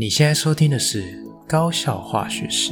你现在收听的是《高效化学史》。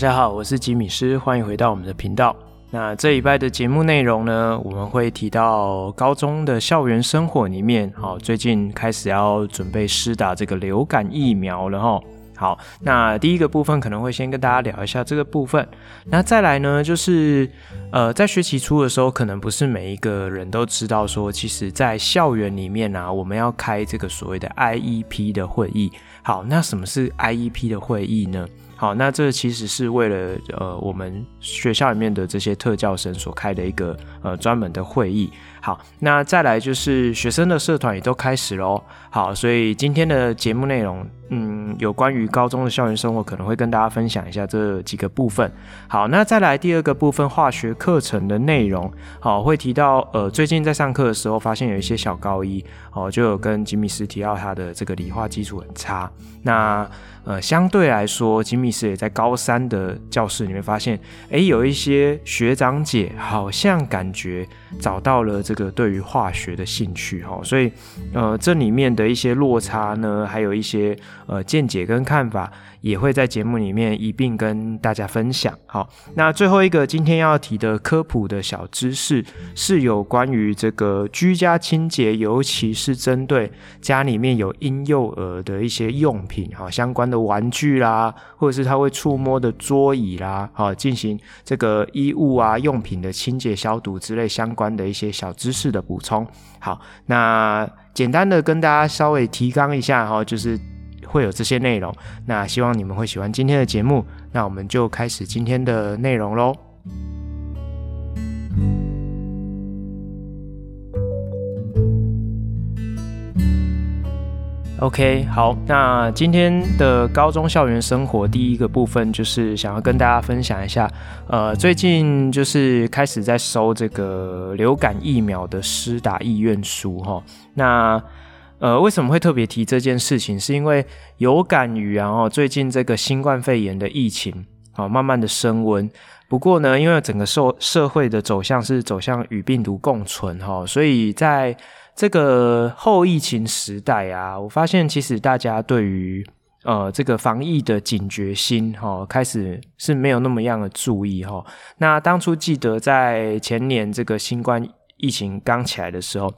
家好，我是吉米师，欢迎回到我们的频道。那这一拜的节目内容呢，我们会提到高中的校园生活里面，好，最近开始要准备施打这个流感疫苗了哈。好，那第一个部分可能会先跟大家聊一下这个部分。那再来呢，就是呃，在学期初的时候，可能不是每一个人都知道说，其实，在校园里面啊，我们要开这个所谓的 IEP 的会议。好，那什么是 IEP 的会议呢？好，那这其实是为了呃我们学校里面的这些特教生所开的一个呃专门的会议。好，那再来就是学生的社团也都开始喽。好，所以今天的节目内容，嗯，有关于高中的校园生活，可能会跟大家分享一下这几个部分。好，那再来第二个部分，化学课程的内容，好，会提到呃最近在上课的时候，发现有一些小高一，哦，就有跟吉米斯提到他的这个理化基础很差。那呃，相对来说，吉米斯也在高三的教室里面发现，哎，有一些学长姐好像感觉找到了这个对于化学的兴趣哈，所以呃，这里面的一些落差呢，还有一些呃见解跟看法。也会在节目里面一并跟大家分享。好，那最后一个今天要提的科普的小知识，是有关于这个居家清洁，尤其是针对家里面有婴幼儿的一些用品，哈，相关的玩具啦，或者是他会触摸的桌椅啦，好，进行这个衣物啊用品的清洁消毒之类相关的一些小知识的补充。好，那简单的跟大家稍微提纲一下，哈，就是。会有这些内容，那希望你们会喜欢今天的节目，那我们就开始今天的内容喽。OK，好，那今天的高中校园生活第一个部分就是想要跟大家分享一下，呃，最近就是开始在收这个流感疫苗的施打意愿书哈，那。呃，为什么会特别提这件事情？是因为有感于然后最近这个新冠肺炎的疫情啊，慢慢的升温。不过呢，因为整个社社会的走向是走向与病毒共存哈，所以在这个后疫情时代啊，我发现其实大家对于呃这个防疫的警觉心哈，开始是没有那么样的注意哈。那当初记得在前年这个新冠疫情刚起来的时候。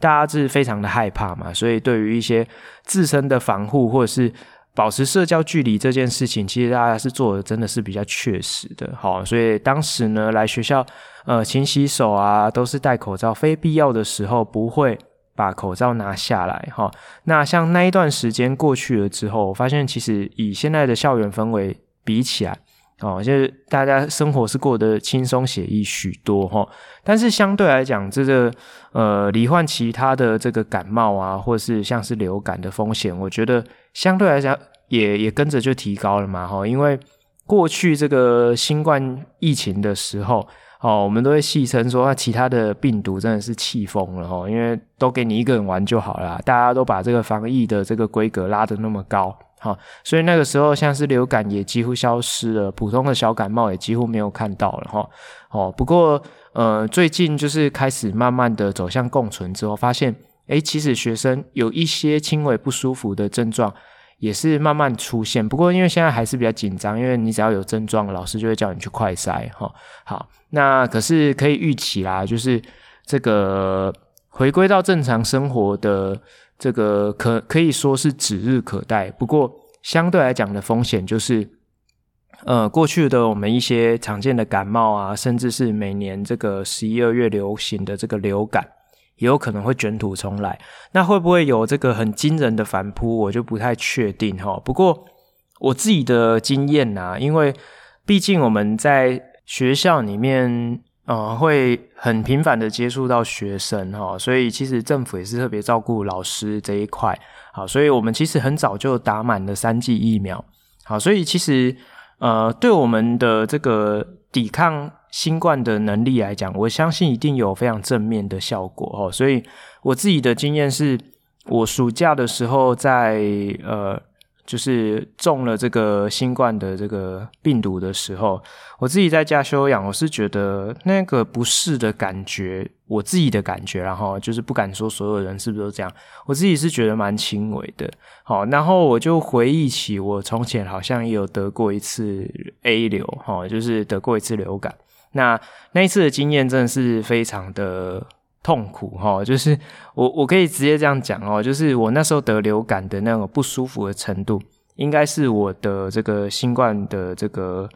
大家是非常的害怕嘛，所以对于一些自身的防护或者是保持社交距离这件事情，其实大家是做的真的是比较确实的。好，所以当时呢，来学校呃勤洗手啊，都是戴口罩，非必要的时候不会把口罩拿下来。哈，那像那一段时间过去了之后，我发现其实以现在的校园氛围比起来。哦，就是大家生活是过得轻松写意许多哈，但是相对来讲，这个呃罹患其他的这个感冒啊，或是像是流感的风险，我觉得相对来讲也也跟着就提高了嘛哈，因为过去这个新冠疫情的时候，哦，我们都会戏称说，其他的病毒真的是气疯了哈，因为都给你一个人玩就好了，大家都把这个防疫的这个规格拉得那么高。好，所以那个时候像是流感也几乎消失了，普通的小感冒也几乎没有看到了哈。哦，不过呃，最近就是开始慢慢的走向共存之后，发现诶，其实学生有一些轻微不舒服的症状也是慢慢出现。不过因为现在还是比较紧张，因为你只要有症状，老师就会叫你去快筛哈。好，那可是可以预期啦，就是这个回归到正常生活的。这个可可以说是指日可待，不过相对来讲的风险就是，呃，过去的我们一些常见的感冒啊，甚至是每年这个十一二月流行的这个流感，也有可能会卷土重来。那会不会有这个很惊人的反扑，我就不太确定哈。不过我自己的经验呐，因为毕竟我们在学校里面。呃，会很频繁的接触到学生哈，所以其实政府也是特别照顾老师这一块好，所以我们其实很早就打满了三剂疫苗。好，所以其实呃，对我们的这个抵抗新冠的能力来讲，我相信一定有非常正面的效果哦。所以我自己的经验是，我暑假的时候在呃。就是中了这个新冠的这个病毒的时候，我自己在家休养，我是觉得那个不适的感觉，我自己的感觉，然后就是不敢说所有人是不是都这样，我自己是觉得蛮轻微的。好，然后我就回忆起我从前好像也有得过一次 A 流，哈，就是得过一次流感。那那一次的经验真的是非常的。痛苦齁，就是我我可以直接这样讲哦，就是我那时候得流感的那种不舒服的程度，应该是我的这个新冠的这个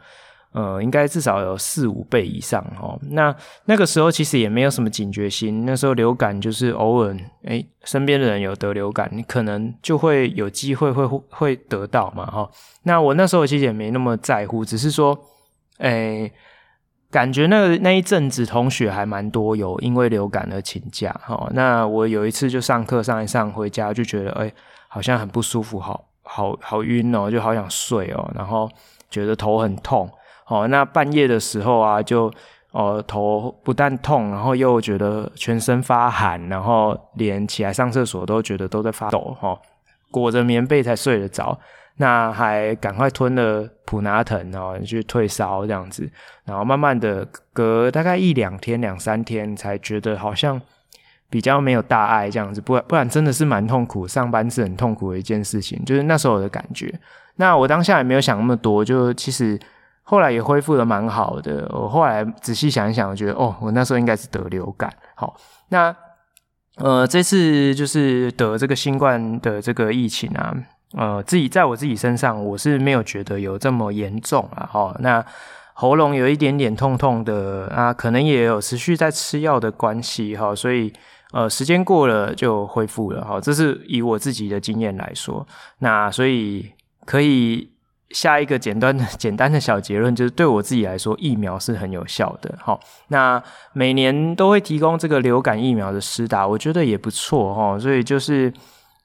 呃，应该至少有四五倍以上哦。那那个时候其实也没有什么警觉心，那时候流感就是偶尔诶，身边的人有得流感，你可能就会有机会会会得到嘛齁。那我那时候其实也没那么在乎，只是说诶。感觉那那一阵子同学还蛮多有因为流感而请假，那我有一次就上课上一上回家就觉得哎、好像很不舒服，好好好晕哦，就好想睡哦，然后觉得头很痛哦，那半夜的时候啊就哦头不但痛，然后又觉得全身发寒，然后连起来上厕所都觉得都在发抖齁，裹着棉被才睡得着。那还赶快吞了普拿疼哦，去退烧这样子，然后慢慢的隔大概一两天、两三天，才觉得好像比较没有大碍这样子，不然不然真的是蛮痛苦，上班是很痛苦的一件事情，就是那时候的感觉。那我当下也没有想那么多，就其实后来也恢复得蛮好的。我后来仔细想一想，我觉得哦，我那时候应该是得流感。好，那呃这次就是得这个新冠的这个疫情啊。呃，自己在我自己身上，我是没有觉得有这么严重啊。齁，那喉咙有一点点痛痛的啊，可能也有持续在吃药的关系哈，所以呃，时间过了就恢复了哈。这是以我自己的经验来说，那所以可以下一个简单的 简单的小结论，就是对我自己来说，疫苗是很有效的。齁，那每年都会提供这个流感疫苗的施打，我觉得也不错哈。所以就是。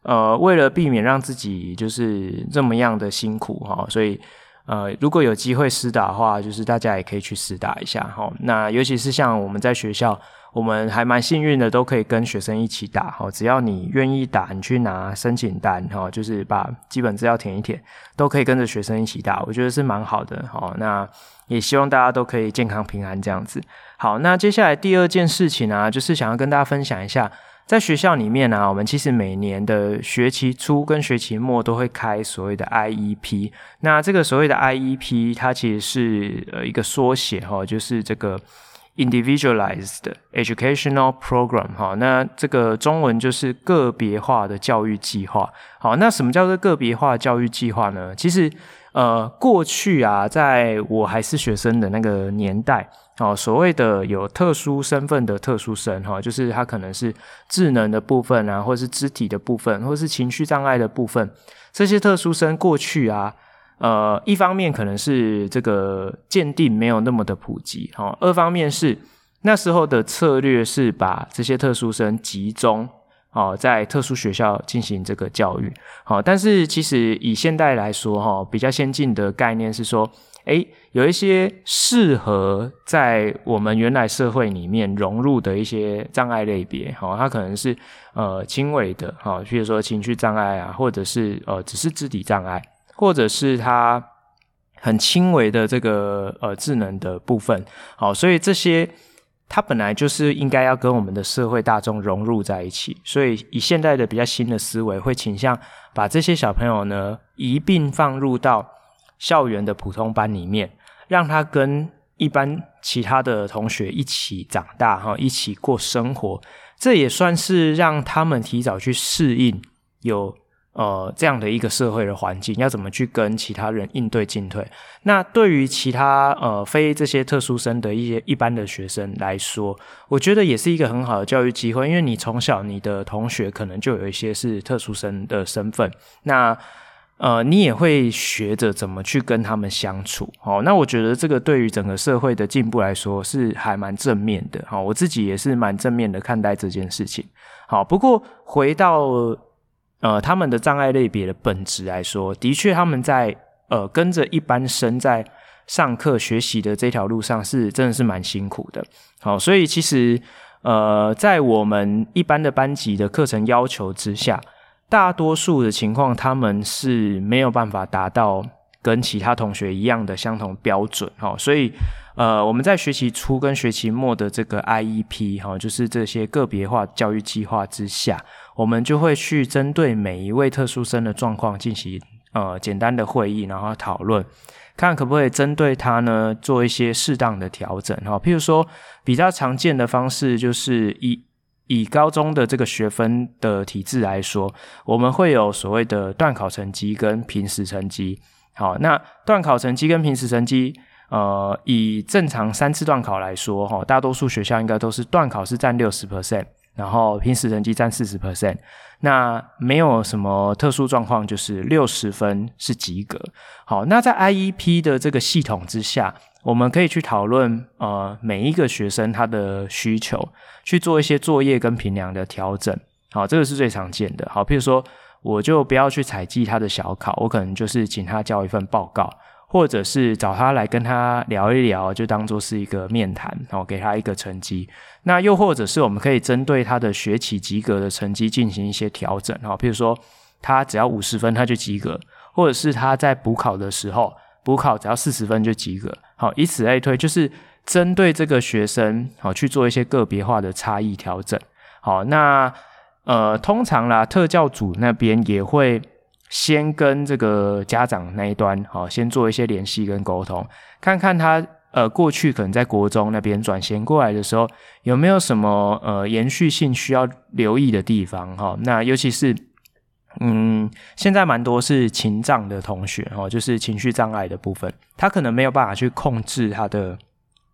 呃，为了避免让自己就是这么样的辛苦哈，所以呃，如果有机会施打的话，就是大家也可以去施打一下哈。那尤其是像我们在学校，我们还蛮幸运的，都可以跟学生一起打哈。只要你愿意打，你去拿申请单哈，就是把基本资料填一填，都可以跟着学生一起打，我觉得是蛮好的哈。那也希望大家都可以健康平安这样子。好，那接下来第二件事情啊，就是想要跟大家分享一下。在学校里面呢、啊，我们其实每年的学期初跟学期末都会开所谓的 IEP。那这个所谓的 IEP，它其实是呃一个缩写哈，就是这个 Individualized Educational Program 哈。那这个中文就是个别化的教育计划。好，那什么叫做个别化教育计划呢？其实呃过去啊，在我还是学生的那个年代。哦，所谓的有特殊身份的特殊生，哈，就是他可能是智能的部分啊，或是肢体的部分，或是情绪障碍的部分。这些特殊生过去啊，呃，一方面可能是这个鉴定没有那么的普及，哈；二方面是那时候的策略是把这些特殊生集中，哦，在特殊学校进行这个教育，好。但是其实以现代来说，哈，比较先进的概念是说。诶，有一些适合在我们原来社会里面融入的一些障碍类别，哈，它可能是呃轻微的，哈，比如说情绪障碍啊，或者是呃只是肢体障碍，或者是它很轻微的这个呃智能的部分，好，所以这些它本来就是应该要跟我们的社会大众融入在一起，所以以现在的比较新的思维，会倾向把这些小朋友呢一并放入到。校园的普通班里面，让他跟一般其他的同学一起长大，哈，一起过生活，这也算是让他们提早去适应有呃这样的一个社会的环境，要怎么去跟其他人应对进退。那对于其他呃非这些特殊生的一些一般的学生来说，我觉得也是一个很好的教育机会，因为你从小你的同学可能就有一些是特殊生的身份，那。呃，你也会学着怎么去跟他们相处，好，那我觉得这个对于整个社会的进步来说是还蛮正面的，好，我自己也是蛮正面的看待这件事情，好，不过回到呃，他们的障碍类别的本质来说，的确他们在呃跟着一般生在上课学习的这条路上是真的是蛮辛苦的。好，所以其实呃，在我们一般的班级的课程要求之下，大多数的情况他们是没有办法达到跟其他同学一样的相同标准。好，所以呃，我们在学期初跟学期末的这个 IEP 哈，就是这些个别化教育计划之下。我们就会去针对每一位特殊生的状况进行呃简单的会议，然后讨论，看可不可以针对他呢做一些适当的调整哈。譬如说比较常见的方式就是一以高中的这个学分的体制来说，我们会有所谓的段考成绩跟平时成绩。好，那段考成绩跟平时成绩，呃，以正常三次段考来说哈，大多数学校应该都是段考是占六十 percent。然后平时成绩占四十 percent，那没有什么特殊状况，就是六十分是及格。好，那在 IEP 的这个系统之下，我们可以去讨论呃每一个学生他的需求，去做一些作业跟评量的调整。好，这个是最常见的。好，譬如说我就不要去采集他的小考，我可能就是请他交一份报告。或者是找他来跟他聊一聊，就当做是一个面谈，然后给他一个成绩。那又或者是我们可以针对他的学期及格的成绩进行一些调整，好，譬如说他只要五十分他就及格，或者是他在补考的时候补考只要四十分就及格，好，以此类推，就是针对这个学生，好去做一些个别化的差异调整。好，那呃，通常啦，特教组那边也会。先跟这个家长那一端，好，先做一些联系跟沟通，看看他呃过去可能在国中那边转衔过来的时候，有没有什么呃延续性需要留意的地方哈。那尤其是嗯，现在蛮多是情障的同学哦，就是情绪障碍的部分，他可能没有办法去控制他的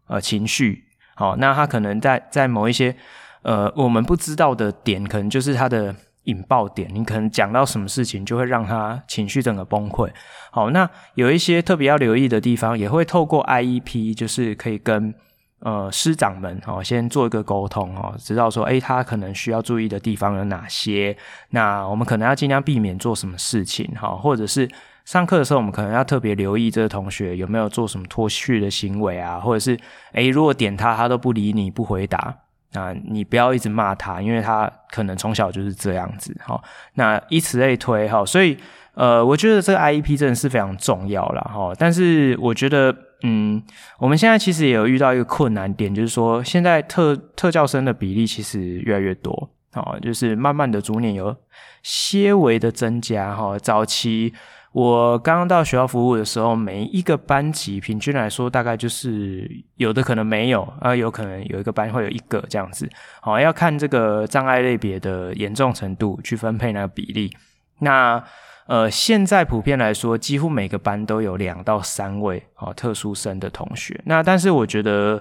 呃情绪，好，那他可能在在某一些呃我们不知道的点，可能就是他的。引爆点，你可能讲到什么事情，就会让他情绪整个崩溃。好，那有一些特别要留意的地方，也会透过 IEP，就是可以跟呃师长们哦先做一个沟通哦，知道说，诶，他可能需要注意的地方有哪些。那我们可能要尽量避免做什么事情哈，或者是上课的时候，我们可能要特别留意这个同学有没有做什么脱序的行为啊，或者是诶，如果点他，他都不理你，不回答。那你不要一直骂他，因为他可能从小就是这样子，哈。那以此类推，哈。所以，呃，我觉得这个 IEP 真的是非常重要啦，哈。但是，我觉得，嗯，我们现在其实也有遇到一个困难点，就是说，现在特特教生的比例其实越来越多，哦，就是慢慢的逐年有些微的增加，哈。早期。我刚刚到学校服务的时候，每一个班级平均来说，大概就是有的可能没有啊，有可能有一个班会有一个这样子。好，要看这个障碍类别的严重程度去分配那个比例。那呃，现在普遍来说，几乎每个班都有两到三位啊特殊生的同学。那但是我觉得，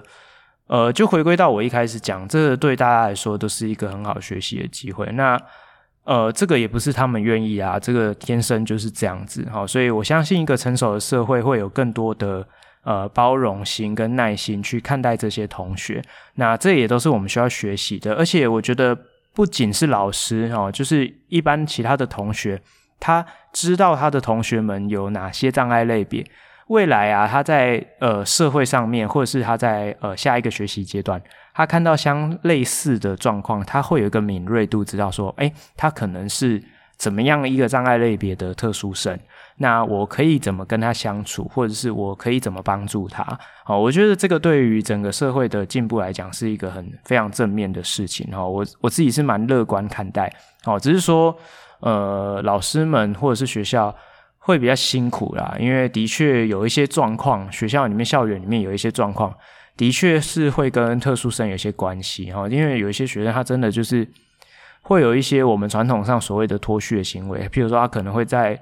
呃，就回归到我一开始讲，这对大家来说都是一个很好学习的机会。那呃，这个也不是他们愿意啊，这个天生就是这样子，好，所以我相信一个成熟的社会会有更多的呃包容心跟耐心去看待这些同学，那这也都是我们需要学习的。而且我觉得不仅是老师哦，就是一般其他的同学，他知道他的同学们有哪些障碍类别，未来啊，他在呃社会上面，或者是他在呃下一个学习阶段。他看到相类似的状况，他会有一个敏锐度，知道说，诶，他可能是怎么样一个障碍类别的特殊生，那我可以怎么跟他相处，或者是我可以怎么帮助他？好，我觉得这个对于整个社会的进步来讲，是一个很非常正面的事情。哈，我我自己是蛮乐观看待。好，只是说，呃，老师们或者是学校会比较辛苦啦，因为的确有一些状况，学校里面、校园里面有一些状况。的确是会跟特殊生有些关系哈，因为有一些学生他真的就是会有一些我们传统上所谓的脱序的行为，譬如说他可能会在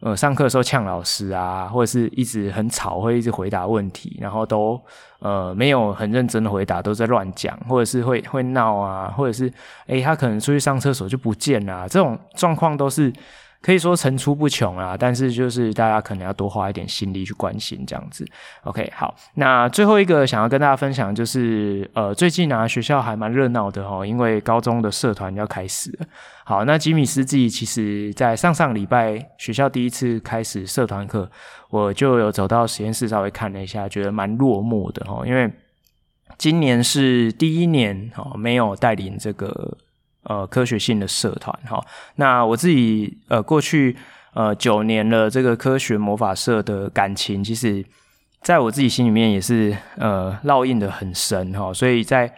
呃上课的时候呛老师啊，或者是一直很吵，会一直回答问题，然后都呃没有很认真的回答，都在乱讲，或者是会会闹啊，或者是诶他可能出去上厕所就不见了，这种状况都是可以说层出不穷啊，但是就是大家可能要多花一点心力去关心这样子。OK，好，那最后一个想要跟大家分享就是，呃，最近啊学校还蛮热闹的哦，因为高中的社团要开始了。好，那吉米斯自己其实在上上礼拜学校第一次开始社团课，我就有走到实验室稍微看了一下，觉得蛮落寞的哦，因为今年是第一年哦，没有带领这个。呃，科学性的社团哈，那我自己呃过去呃九年了，这个科学魔法社的感情，其实在我自己心里面也是呃烙印得很深哈，所以在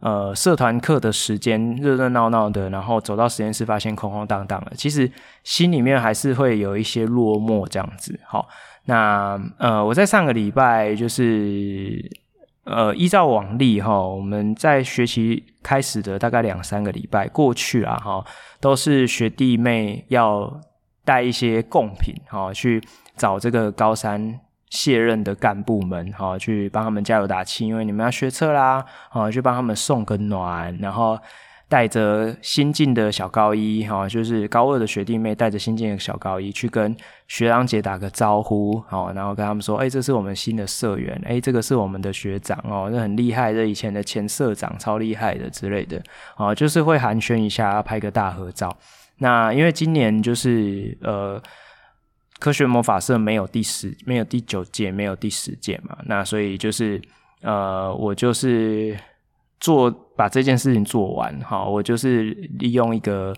呃社团课的时间热热闹闹的，然后走到实验室发现空空荡荡的，其实心里面还是会有一些落寞这样子。好，那呃我在上个礼拜就是。呃，依照往例哈，我们在学期开始的大概两三个礼拜过去啊哈，都是学弟妹要带一些贡品哈，去找这个高三卸任的干部们哈，去帮他们加油打气，因为你们要学车啦，啊，去帮他们送个暖，然后。带着新进的小高一，哈，就是高二的学弟妹，带着新进的小高一去跟学长姐打个招呼，好，然后跟他们说，哎，这是我们新的社员，哎，这个是我们的学长哦，这很厉害，这以前的前社长超厉害的之类的，啊，就是会寒暄一下，拍个大合照。那因为今年就是呃，科学魔法社没有第十，没有第九届，没有第十届嘛，那所以就是呃，我就是。做把这件事情做完，好，我就是利用一个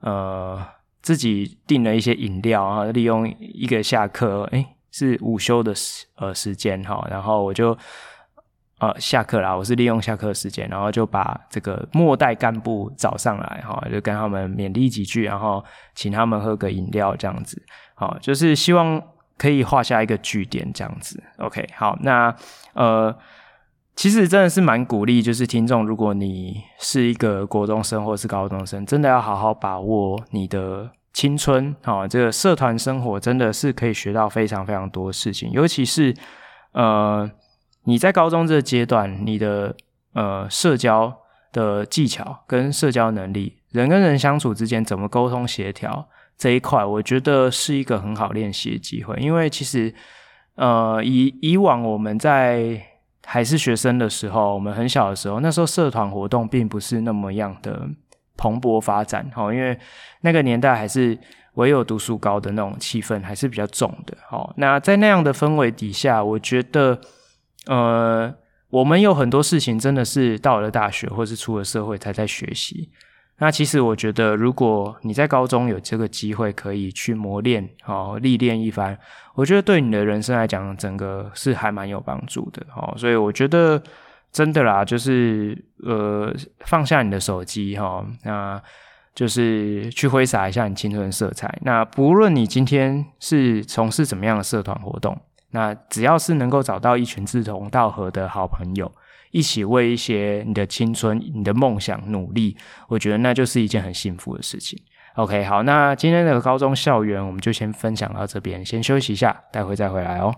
呃自己订了一些饮料啊，利用一个下课，诶，是午休的时呃时间哈，然后我就呃下课啦，我是利用下课时间，然后就把这个末代干部找上来哈，就跟他们勉励几句，然后请他们喝个饮料这样子，好，就是希望可以画下一个句点这样子，OK，好，那呃。其实真的是蛮鼓励，就是听众，如果你是一个国中生或是高中生，真的要好好把握你的青春啊！这个社团生活真的是可以学到非常非常多事情，尤其是呃你在高中这个阶段，你的呃社交的技巧跟社交能力，人跟人相处之间怎么沟通协调这一块，我觉得是一个很好练习的机会。因为其实呃以以往我们在还是学生的时候，我们很小的时候，那时候社团活动并不是那么样的蓬勃发展，哈，因为那个年代还是唯有读书高的那种气氛还是比较重的，哈。那在那样的氛围底下，我觉得，呃，我们有很多事情真的是到了大学或是出了社会才在学习。那其实我觉得，如果你在高中有这个机会可以去磨练，哦，历练一番，我觉得对你的人生来讲，整个是还蛮有帮助的，哦，所以我觉得真的啦，就是呃，放下你的手机，哈，那就是去挥洒一下你青春的色彩。那不论你今天是从事怎么样的社团活动，那只要是能够找到一群志同道合的好朋友。一起为一些你的青春、你的梦想努力，我觉得那就是一件很幸福的事情。OK，好，那今天的高中校园我们就先分享到这边，先休息一下，待会再回来哦。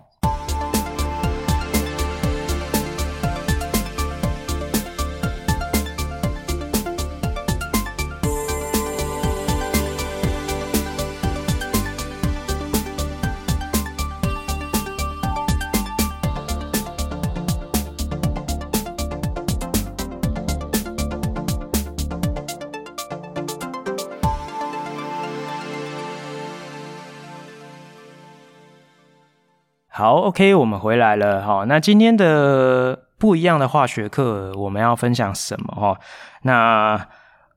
，OK，我们回来了哈。那今天的不一样的化学课，我们要分享什么哈？那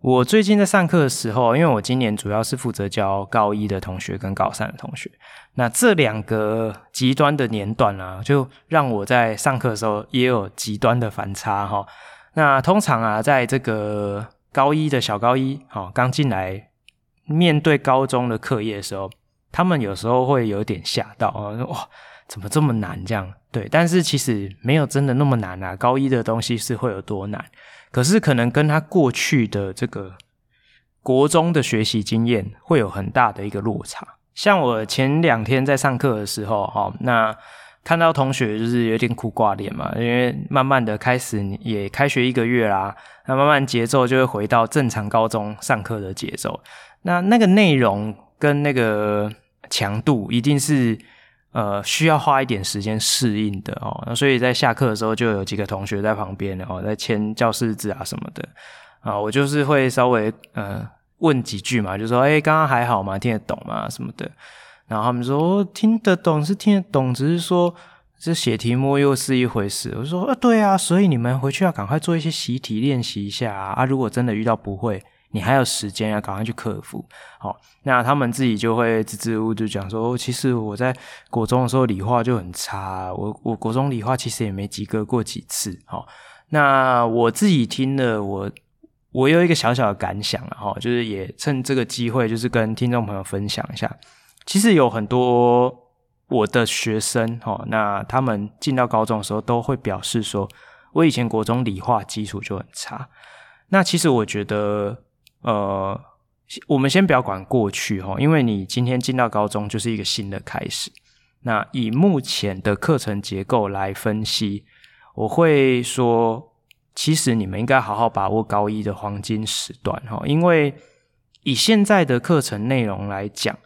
我最近在上课的时候，因为我今年主要是负责教高一的同学跟高三的同学，那这两个极端的年段啊，就让我在上课的时候也有极端的反差哈。那通常啊，在这个高一的小高一，哈，刚进来面对高中的课业的时候，他们有时候会有点吓到啊，哇！怎么这么难？这样对，但是其实没有真的那么难啊。高一的东西是会有多难？可是可能跟他过去的这个国中的学习经验会有很大的一个落差。像我前两天在上课的时候，哈，那看到同学就是有点苦挂脸嘛，因为慢慢的开始也开学一个月啦，那慢慢节奏就会回到正常高中上课的节奏。那那个内容。跟那个强度一定是呃需要花一点时间适应的哦。那所以在下课的时候，就有几个同学在旁边然哦，在签教室字啊什么的啊，我就是会稍微呃问几句嘛，就说哎，刚刚还好吗？听得懂吗？什么的。然后他们说听得懂是听得懂，只是说这写题目又是一回事。我说啊，对啊，所以你们回去要赶快做一些习题练习一下啊。啊，如果真的遇到不会，你还有时间要赶快去克服。好，那他们自己就会支支吾吾就讲说，其实我在国中的时候理化就很差，我我国中理化其实也没及格过几次。好，那我自己听了，我我有一个小小的感想了哈，就是也趁这个机会，就是跟听众朋友分享一下。其实有很多我的学生，哈，那他们进到高中的时候都会表示说，我以前国中理化基础就很差。那其实我觉得，呃，我们先不要管过去，哈，因为你今天进到高中就是一个新的开始。那以目前的课程结构来分析，我会说，其实你们应该好好把握高一的黄金时段，哈，因为以现在的课程内容来讲。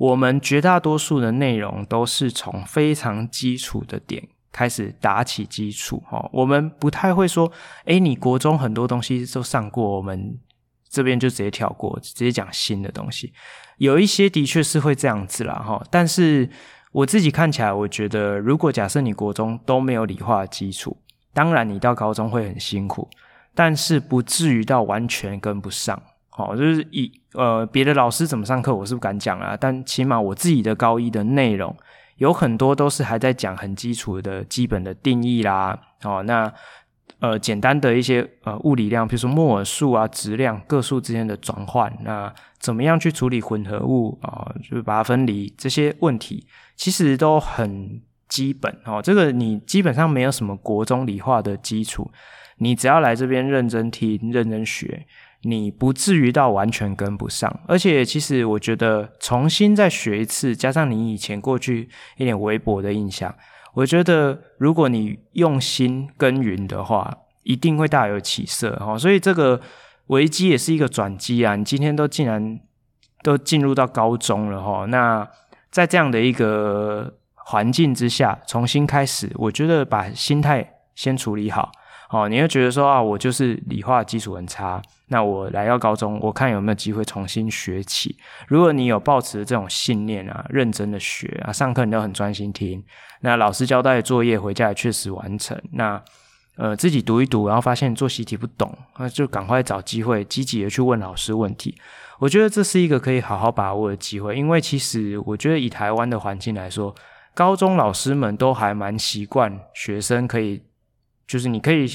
我们绝大多数的内容都是从非常基础的点开始打起基础，哈，我们不太会说，哎，你国中很多东西都上过，我们这边就直接跳过，直接讲新的东西。有一些的确是会这样子啦，哈，但是我自己看起来，我觉得如果假设你国中都没有理化基础，当然你到高中会很辛苦，但是不至于到完全跟不上。哦，就是以呃别的老师怎么上课，我是不敢讲啊。但起码我自己的高一的内容有很多都是还在讲很基础的基本的定义啦。哦，那呃简单的一些呃物理量，比如说摩尔数啊、质量、个数之间的转换，那怎么样去处理混合物啊、就是把它分离这些问题，其实都很基本哦。这个你基本上没有什么国中理化的基础，你只要来这边认真听、认真学。你不至于到完全跟不上，而且其实我觉得重新再学一次，加上你以前过去一点微薄的印象，我觉得如果你用心耕耘的话，一定会大有起色哈。所以这个危机也是一个转机啊！你今天都竟然都进入到高中了哈，那在这样的一个环境之下重新开始，我觉得把心态先处理好。哦，你会觉得说啊，我就是理化基础很差，那我来到高中，我看有没有机会重新学起。如果你有抱持这种信念啊，认真的学啊，上课你都很专心听，那老师交代的作业回家也确实完成，那呃自己读一读，然后发现做习题不懂，那就赶快找机会积极的去问老师问题。我觉得这是一个可以好好把握的机会，因为其实我觉得以台湾的环境来说，高中老师们都还蛮习惯学生可以。就是你可以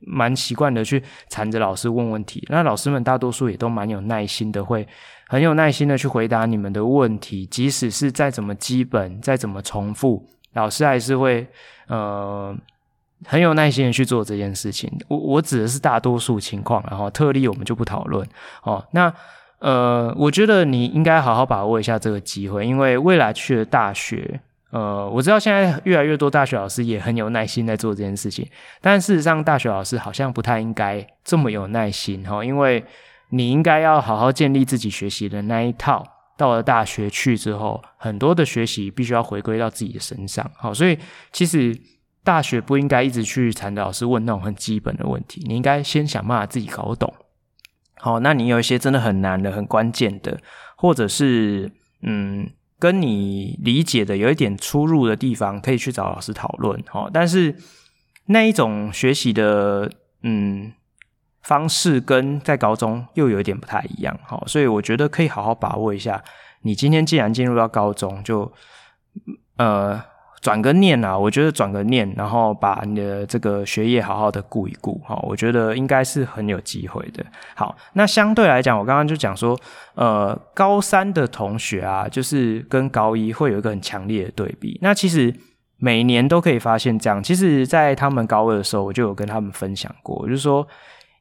蛮习惯的去缠着老师问问题，那老师们大多数也都蛮有耐心的，会很有耐心的去回答你们的问题，即使是再怎么基本、再怎么重复，老师还是会呃很有耐心的去做这件事情。我我指的是大多数情况，然后特例我们就不讨论哦。那呃，我觉得你应该好好把握一下这个机会，因为未来去了大学。呃，我知道现在越来越多大学老师也很有耐心在做这件事情，但事实上，大学老师好像不太应该这么有耐心哈，因为你应该要好好建立自己学习的那一套。到了大学去之后，很多的学习必须要回归到自己的身上，好，所以其实大学不应该一直去缠着老师问那种很基本的问题，你应该先想办法自己搞懂。好，那你有一些真的很难的、很关键的，或者是嗯。跟你理解的有一点出入的地方，可以去找老师讨论齁。但是那一种学习的嗯方式，跟在高中又有一点不太一样齁。所以我觉得可以好好把握一下。你今天既然进入到高中，就呃。转个念啊，我觉得转个念，然后把你的这个学业好好的顾一顾，哈，我觉得应该是很有机会的。好，那相对来讲，我刚刚就讲说，呃，高三的同学啊，就是跟高一会有一个很强烈的对比。那其实每年都可以发现这样。其实，在他们高二的时候，我就有跟他们分享过，就是说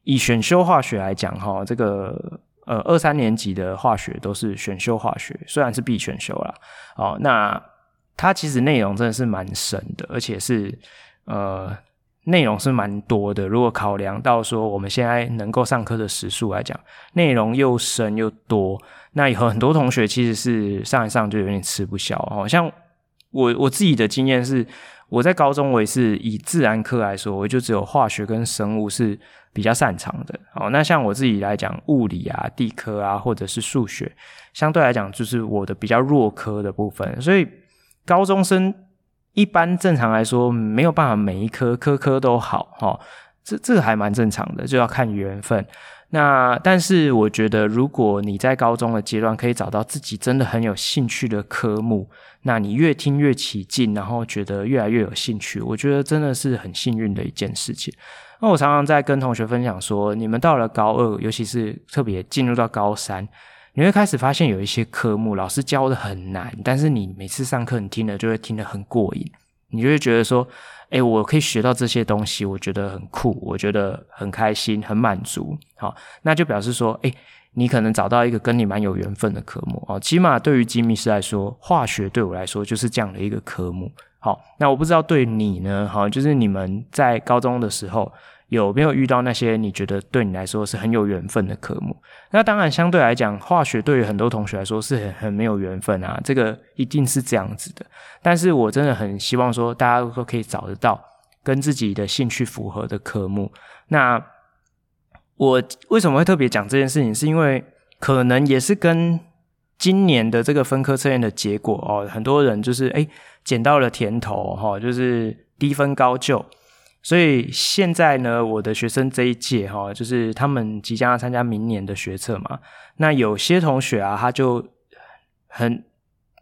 以选修化学来讲，哈，这个呃二三年级的化学都是选修化学，虽然是必选修啦。好，那它其实内容真的是蛮深的，而且是呃内容是蛮多的。如果考量到说我们现在能够上课的时数来讲，内容又深又多，那以后很多同学其实是上一上就有点吃不消哦。像我我自己的经验是，我在高中我也是以自然科来说，我就只有化学跟生物是比较擅长的。哦，那像我自己来讲，物理啊、地科啊，或者是数学，相对来讲就是我的比较弱科的部分。所以高中生。一般正常来说没有办法每一科科科都好哈，这这个还蛮正常的，就要看缘分。那但是我觉得，如果你在高中的阶段可以找到自己真的很有兴趣的科目，那你越听越起劲，然后觉得越来越有兴趣，我觉得真的是很幸运的一件事情。那我常常在跟同学分享说，你们到了高二，尤其是特别进入到高三。你会开始发现有一些科目老师教的很难，但是你每次上课你听了就会听得很过瘾，你就会觉得说，哎，我可以学到这些东西，我觉得很酷，我觉得很开心，很满足。好，那就表示说，哎，你可能找到一个跟你蛮有缘分的科目哦。起码对于吉米斯来说，化学对我来说就是这样的一个科目。好，那我不知道对你呢？好，就是你们在高中的时候。有没有遇到那些你觉得对你来说是很有缘分的科目？那当然，相对来讲，化学对于很多同学来说是很很没有缘分啊，这个一定是这样子的。但是我真的很希望说，大家都可以找得到跟自己的兴趣符合的科目。那我为什么会特别讲这件事情？是因为可能也是跟今年的这个分科测验的结果哦，很多人就是诶捡到了甜头哈，就是低分高就。所以现在呢，我的学生这一届哈，就是他们即将要参加明年的学测嘛。那有些同学啊，他就很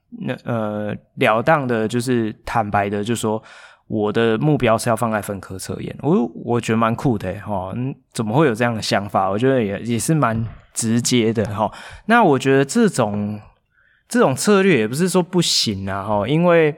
那呃了当的，就是坦白的就说，我的目标是要放在分科测验。我我觉得蛮酷的哈，嗯，怎么会有这样的想法？我觉得也也是蛮直接的哈。那我觉得这种这种策略也不是说不行啊哈，因为。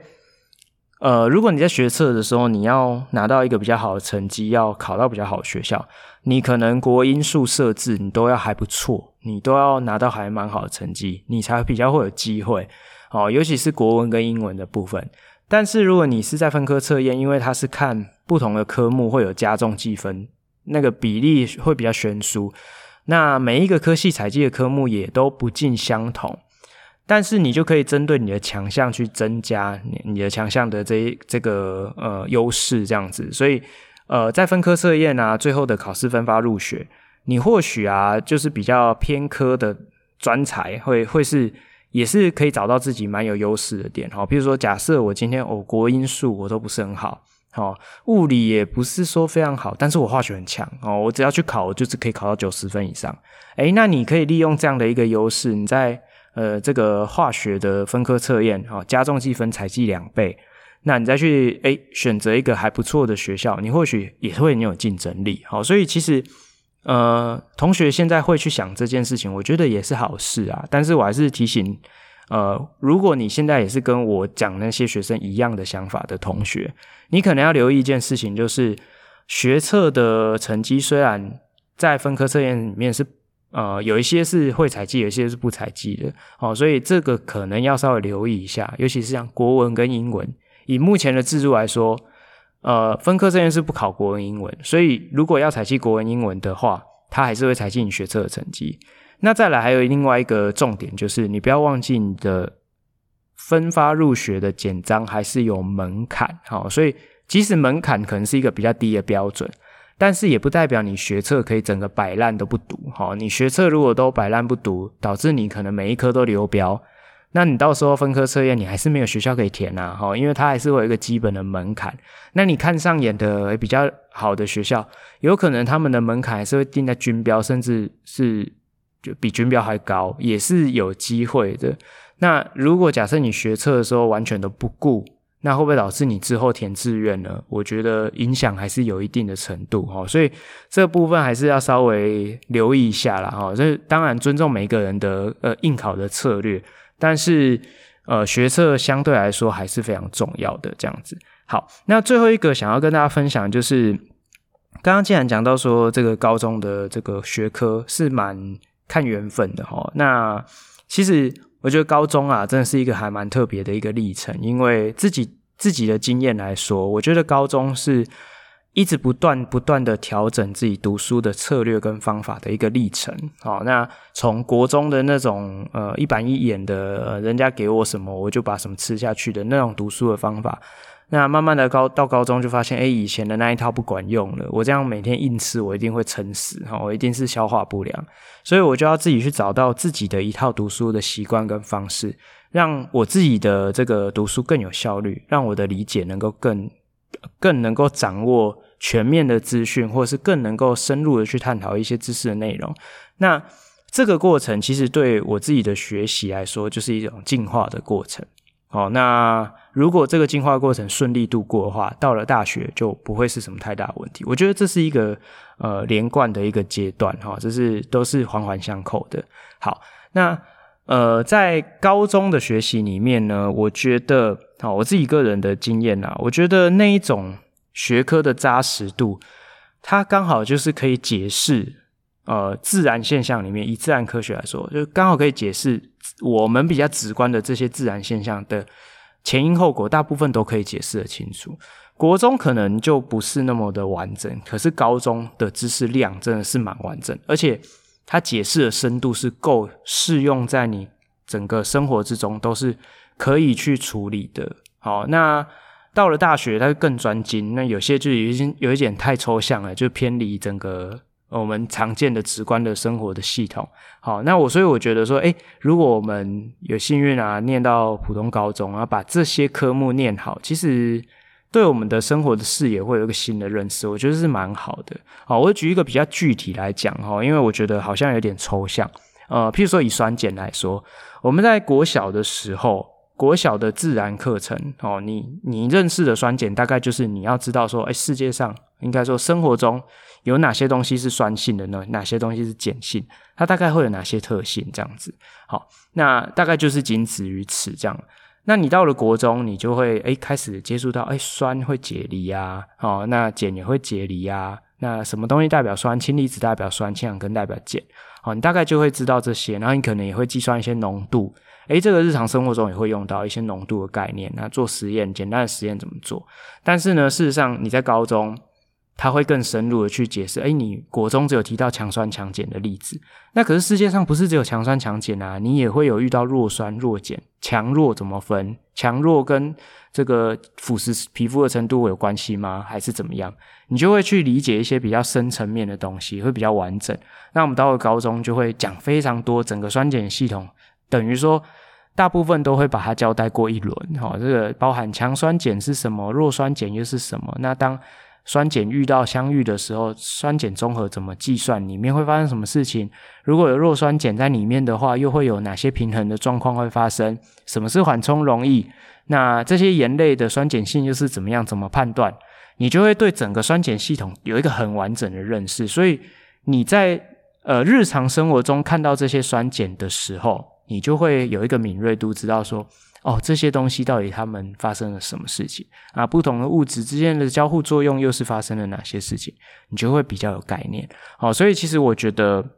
呃，如果你在学测的时候，你要拿到一个比较好的成绩，要考到比较好的学校，你可能国英数设置你都要还不错，你都要拿到还蛮好的成绩，你才比较会有机会。哦，尤其是国文跟英文的部分。但是如果你是在分科测验，因为它是看不同的科目会有加重计分，那个比例会比较悬殊。那每一个科系采计的科目也都不尽相同。但是你就可以针对你的强项去增加你你的强项的这一这个呃优势这样子，所以呃在分科测验啊最后的考试分发入学，你或许啊就是比较偏科的专才会会是也是可以找到自己蛮有优势的点。哈，比如说假设我今天我、国英数我都不是很好，好物理也不是说非常好，但是我化学很强哦，我只要去考我就是可以考到九十分以上，诶，那你可以利用这样的一个优势，你在呃，这个化学的分科测验，哦，加重计分才计两倍，那你再去诶选择一个还不错的学校，你或许也会很有竞争力，好，所以其实呃，同学现在会去想这件事情，我觉得也是好事啊。但是我还是提醒，呃，如果你现在也是跟我讲那些学生一样的想法的同学，你可能要留意一件事情，就是学测的成绩虽然在分科测验里面是。呃，有一些是会采集，有一些是不采集的，哦，所以这个可能要稍微留意一下，尤其是像国文跟英文，以目前的制度来说，呃，分科测验是不考国文、英文，所以如果要采集国文、英文的话，它还是会采集你学测的成绩。那再来还有另外一个重点，就是你不要忘记你的分发入学的简章还是有门槛，好，所以即使门槛可能是一个比较低的标准。但是也不代表你学测可以整个摆烂都不读，哈，你学测如果都摆烂不读，导致你可能每一科都留标，那你到时候分科测验你还是没有学校可以填啊，哈，因为它还是会有一个基本的门槛。那你看上眼的比较好的学校，有可能他们的门槛还是会定在均标，甚至是就比均标还高，也是有机会的。那如果假设你学测的时候完全都不顾，那会不会导致你之后填志愿呢？我觉得影响还是有一定的程度哈，所以这部分还是要稍微留意一下啦哈。这当然尊重每个人的呃应考的策略，但是呃学测相对来说还是非常重要的这样子。好，那最后一个想要跟大家分享就是，刚刚既然讲到说这个高中的这个学科是蛮看缘分的哈，那其实。我觉得高中啊，真的是一个还蛮特别的一个历程，因为自己自己的经验来说，我觉得高中是一直不断不断的调整自己读书的策略跟方法的一个历程。好，那从国中的那种呃一板一眼的，呃，人家给我什么我就把什么吃下去的那种读书的方法，那慢慢的高到高中就发现，哎，以前的那一套不管用了。我这样每天硬吃，我一定会撑死，哈，我一定是消化不良。所以我就要自己去找到自己的一套读书的习惯跟方式，让我自己的这个读书更有效率，让我的理解能够更。更能够掌握全面的资讯，或者是更能够深入的去探讨一些知识的内容。那这个过程其实对我自己的学习来说，就是一种进化的过程。好，那如果这个进化过程顺利度过的话，到了大学就不会是什么太大的问题。我觉得这是一个呃连贯的一个阶段，哈，这是都是环环相扣的。好，那。呃，在高中的学习里面呢，我觉得，好，我自己个人的经验啊，我觉得那一种学科的扎实度，它刚好就是可以解释，呃，自然现象里面，以自然科学来说，就刚好可以解释我们比较直观的这些自然现象的前因后果，大部分都可以解释得清楚。国中可能就不是那么的完整，可是高中的知识量真的是蛮完整，而且。它解释的深度是够适用在你整个生活之中，都是可以去处理的。好，那到了大学，它更专精。那有些就已经有一点太抽象了，就偏离整个我们常见的直观的生活的系统。好，那我所以我觉得说，诶，如果我们有幸运啊，念到普通高中，啊把这些科目念好，其实。对我们的生活的视野会有一个新的认识，我觉得是蛮好的。好，我举一个比较具体来讲哈，因为我觉得好像有点抽象。呃，譬如说以酸碱来说，我们在国小的时候，国小的自然课程，哦，你你认识的酸碱大概就是你要知道说，哎，世界上应该说生活中有哪些东西是酸性的呢？哪些东西是碱性？它大概会有哪些特性？这样子。好，那大概就是仅止于此这样。那你到了国中，你就会诶开始接触到诶酸会解离呀，哦，那碱也会解离呀。那什么东西代表酸？氢离子代表酸，氢氧根代表碱。好，你大概就会知道这些，然后你可能也会计算一些浓度。诶这个日常生活中也会用到一些浓度的概念。那做实验，简单的实验怎么做？但是呢，事实上你在高中。他会更深入的去解释，诶，你国中只有提到强酸强碱的例子，那可是世界上不是只有强酸强碱啊，你也会有遇到弱酸弱碱，强弱怎么分？强弱跟这个腐蚀皮肤的程度有关系吗？还是怎么样？你就会去理解一些比较深层面的东西，会比较完整。那我们到了高中就会讲非常多，整个酸碱系统，等于说大部分都会把它交代过一轮，哈，这个包含强酸碱是什么，弱酸碱又是什么？那当酸碱遇到相遇的时候，酸碱中和怎么计算？里面会发生什么事情？如果有弱酸碱在里面的话，又会有哪些平衡的状况会发生？什么是缓冲容易？那这些盐类的酸碱性又是怎么样？怎么判断？你就会对整个酸碱系统有一个很完整的认识。所以你在呃日常生活中看到这些酸碱的时候，你就会有一个敏锐度，知道说。哦，这些东西到底它们发生了什么事情啊？不同的物质之间的交互作用又是发生了哪些事情？你就会比较有概念。哦，所以其实我觉得，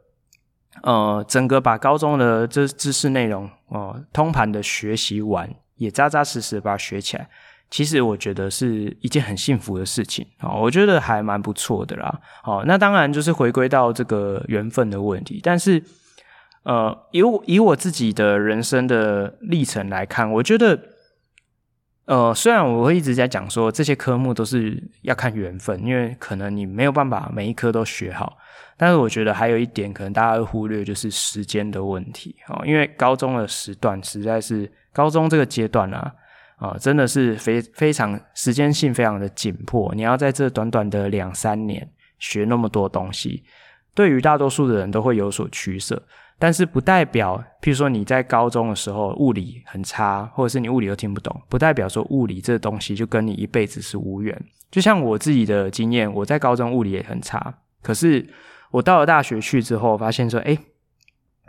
呃，整个把高中的这知识内容哦，通盘的学习完，也扎扎实实把它学起来，其实我觉得是一件很幸福的事情。哦，我觉得还蛮不错的啦。哦，那当然就是回归到这个缘分的问题，但是。呃，以以我自己的人生的历程来看，我觉得，呃，虽然我会一直在讲说这些科目都是要看缘分，因为可能你没有办法每一科都学好，但是我觉得还有一点可能大家会忽略，就是时间的问题哦，因为高中的时段实在是高中这个阶段啊，啊、真的是非非常时间性非常的紧迫，你要在这短短的两三年学那么多东西，对于大多数的人都会有所取舍。但是不代表，譬如说你在高中的时候物理很差，或者是你物理都听不懂，不代表说物理这东西就跟你一辈子是无缘。就像我自己的经验，我在高中物理也很差，可是我到了大学去之后，发现说，诶，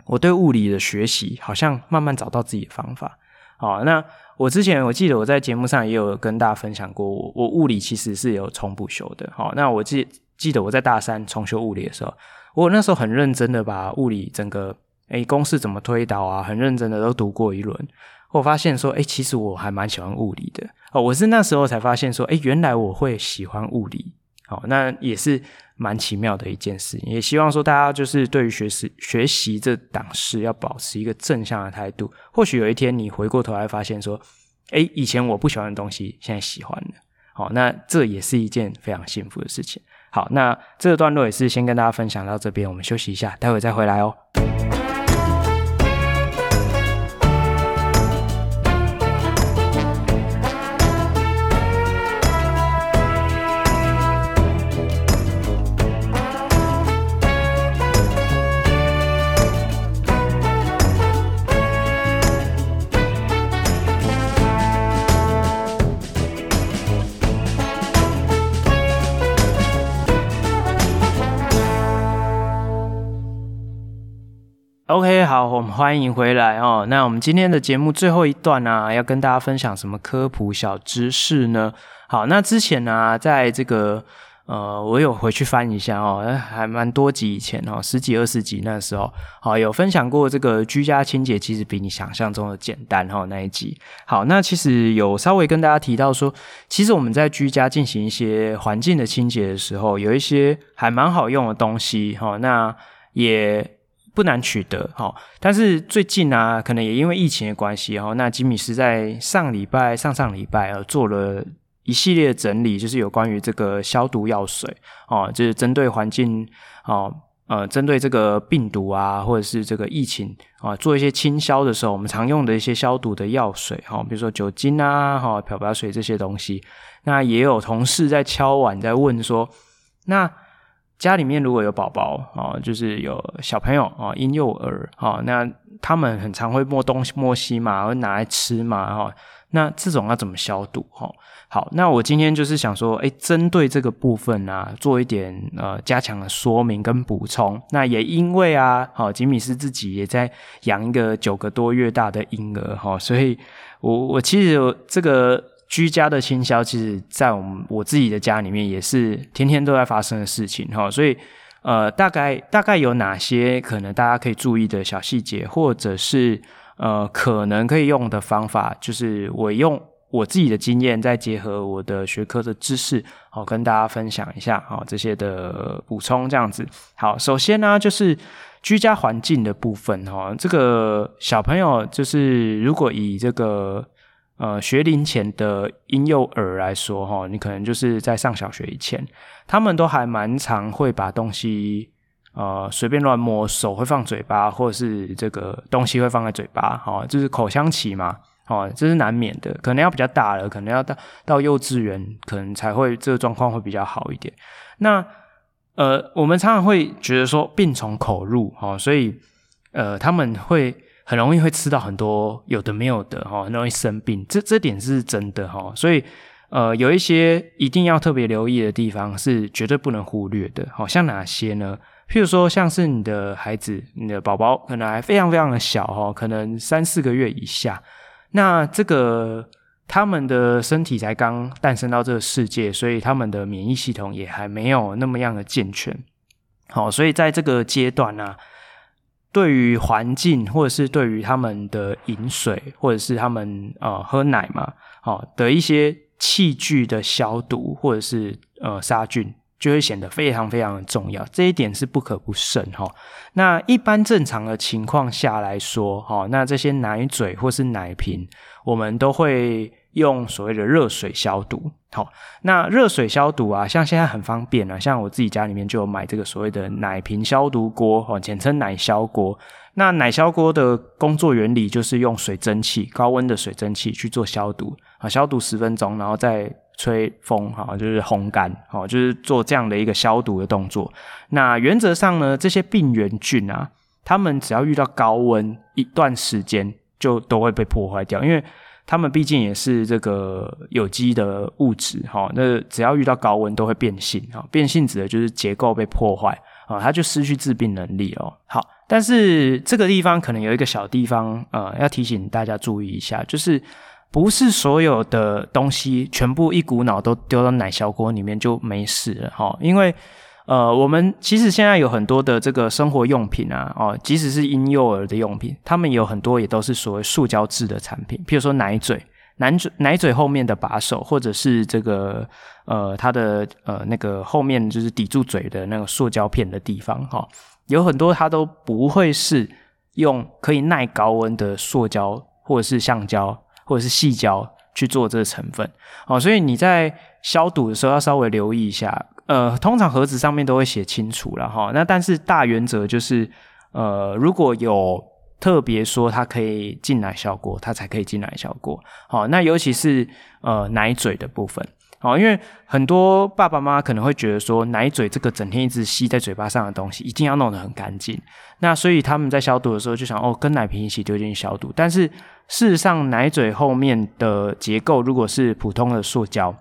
我对物理的学习好像慢慢找到自己的方法。好，那我之前我记得我在节目上也有跟大家分享过，我我物理其实是有重补修的。好，那我记记得我在大三重修物理的时候。我那时候很认真的把物理整个诶公式怎么推导啊，很认真的都读过一轮。我发现说，诶其实我还蛮喜欢物理的哦。我是那时候才发现说，诶原来我会喜欢物理，好，那也是蛮奇妙的一件事。也希望说大家就是对于学习学习这档事要保持一个正向的态度。或许有一天你回过头来发现说，诶，以前我不喜欢的东西，现在喜欢了。好，那这也是一件非常幸福的事情。好，那这段落也是先跟大家分享到这边，我们休息一下，待会再回来哦。欢迎回来哦。那我们今天的节目最后一段呢、啊，要跟大家分享什么科普小知识呢？好，那之前呢、啊，在这个呃，我有回去翻一下哦，还蛮多集以前哦，十几二十集那时候，好，有分享过这个居家清洁其实比你想象中的简单哈、那一集，好，那其实有稍微跟大家提到说，其实我们在居家进行一些环境的清洁的时候，有一些还蛮好用的东西哈、那也。不难取得，哈，但是最近啊，可能也因为疫情的关系，哈，那吉米是在上礼拜、上上礼拜呃做了一系列整理，就是有关于这个消毒药水，哦，就是针对环境，哦，呃，针对这个病毒啊，或者是这个疫情啊，做一些清消的时候，我们常用的一些消毒的药水，哈，比如说酒精啊，哈，漂白水这些东西，那也有同事在敲碗在问说，那。家里面如果有宝宝啊，就是有小朋友啊，婴幼儿啊，那他们很常会摸东西、摸西嘛，会拿来吃嘛，哈。那这种要怎么消毒？哈，好，那我今天就是想说，诶，针对这个部分啊，做一点呃加强的说明跟补充。那也因为啊，好，吉米斯自己也在养一个九个多月大的婴儿哈，所以我我其实有这个。居家的清消，其实，在我们我自己的家里面也是天天都在发生的事情哈，所以呃，大概大概有哪些可能大家可以注意的小细节，或者是呃，可能可以用的方法，就是我用我自己的经验，再结合我的学科的知识，好跟大家分享一下啊，这些的补充这样子。好，首先呢，就是居家环境的部分哈，这个小朋友就是如果以这个。呃，学龄前的婴幼儿来说，哈，你可能就是在上小学以前，他们都还蛮常会把东西呃随便乱摸，手会放嘴巴，或者是这个东西会放在嘴巴，哈，就是口腔期嘛，哦，这是难免的。可能要比较大了，可能要到到幼稚园，可能才会这个状况会比较好一点。那呃，我们常常会觉得说病从口入，哈，所以呃，他们会。很容易会吃到很多有的没有的哈，很容易生病，这这点是真的哈。所以呃，有一些一定要特别留意的地方是绝对不能忽略的。好像哪些呢？譬如说，像是你的孩子、你的宝宝可能还非常非常的小哈，可能三四个月以下，那这个他们的身体才刚诞生到这个世界，所以他们的免疫系统也还没有那么样的健全。好，所以在这个阶段呢、对于环境，或者是对于他们的饮水，或者是他们呃喝奶嘛，好、的一些器具的消毒，或者是呃杀菌，就会显得非常非常的重要。这一点是不可不慎哈、那一般正常的情况下来说，哈、那这些奶嘴或是奶瓶，我们都会。用所谓的热水消毒，好，那热水消毒啊，像现在很方便啊，像我自己家里面就有买这个所谓的奶瓶消毒锅，哦，简称奶消锅。那奶消锅的工作原理就是用水蒸气，高温的水蒸气去做消毒，啊，消毒十分钟，然后再吹风，哈，就是烘干，好，就是做这样的一个消毒的动作。那原则上呢，这些病原菌啊，它们只要遇到高温，一段时间就都会被破坏掉，因为。它们毕竟也是这个有机的物质，哈，那只要遇到高温都会变性，哈，变性指的就是结构被破坏，啊，它就失去致病能力哦。好，但是这个地方可能有一个小地方，呃，要提醒大家注意一下，就是不是所有的东西全部一股脑都丢到奶消锅里面就没事了，哈，因为。呃，我们其实现在有很多的这个生活用品啊，哦，即使是婴幼儿的用品，他们有很多也都是所谓塑胶制的产品，譬如说奶嘴，奶嘴奶嘴后面的把手，或者是这个呃它的呃那个后面就是抵住嘴的那个塑胶片的地方哈，有很多它都不会是用可以耐高温的塑胶或者是橡胶或者是细胶去做这个成分哦，所以你在消毒的时候要稍微留意一下。呃，通常盒子上面都会写清楚了哈，那但是大原则就是呃如果有。特别说它可以进奶效果，它才可以进奶效果。好，那尤其是呃奶嘴的部分，好，因为很多爸爸妈妈可能会觉得说奶嘴这个整天一直吸在嘴巴上的东西，一定要弄得很干净。那所以他们在消毒的时候就想哦，跟奶瓶一起丢进去消毒。但是事实上，奶嘴后面的结构如果是普通的塑胶，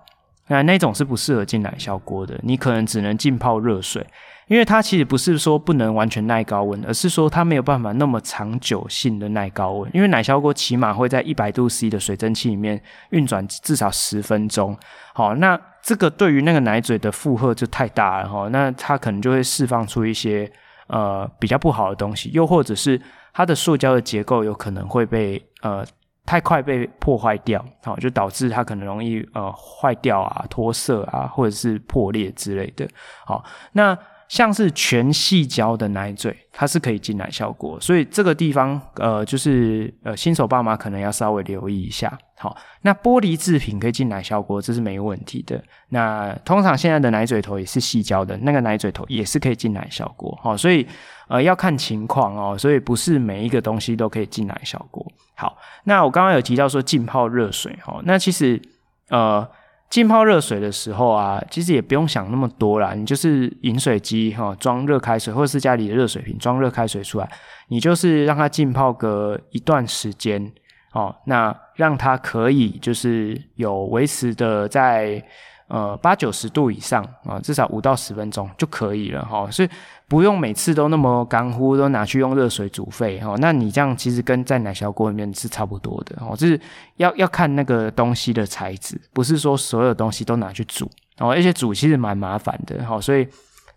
那那种是不适合进奶消锅的，你可能只能浸泡热水。因为它其实不是说不能完全耐高温，而是说它没有办法那么长久性的耐高温。因为奶消锅起码会在一百度 C 的水蒸气里面运转至少十分钟。好，那这个对于那个奶嘴的负荷就太大了哈。那它可能就会释放出一些呃比较不好的东西，又或者是它的塑胶的结构有可能会被呃太快被破坏掉，好，就导致它可能容易呃坏掉啊、脱色啊，或者是破裂之类的。好，那。像是全矽胶的奶嘴，它是可以进奶效果，所以这个地方呃，就是呃新手爸妈可能要稍微留意一下。好，那玻璃制品可以进奶效果，这是没问题的。那通常现在的奶嘴头也是矽胶的，那个奶嘴头也是可以进奶效果。好，所以呃要看情况哦，所以不是每一个东西都可以进奶效果。好，那我刚刚有提到说浸泡热水，哈，那其实呃。浸泡热水的时候啊，其实也不用想那么多啦。你就是饮水机哈，装热开水，或者是家里的热水瓶装热开水出来，你就是让它浸泡个一段时间哦。那让它可以就是有维持的在。呃，八九十度以上啊，至少五到十分钟就可以了哈，所以不用每次都那么干乎，都拿去用热水煮沸哦。那你这样其实跟在奶小锅里面是差不多的哦，就是要要看那个东西的材质，不是说所有东西都拿去煮哦，而且煮其实蛮麻烦的哦，所以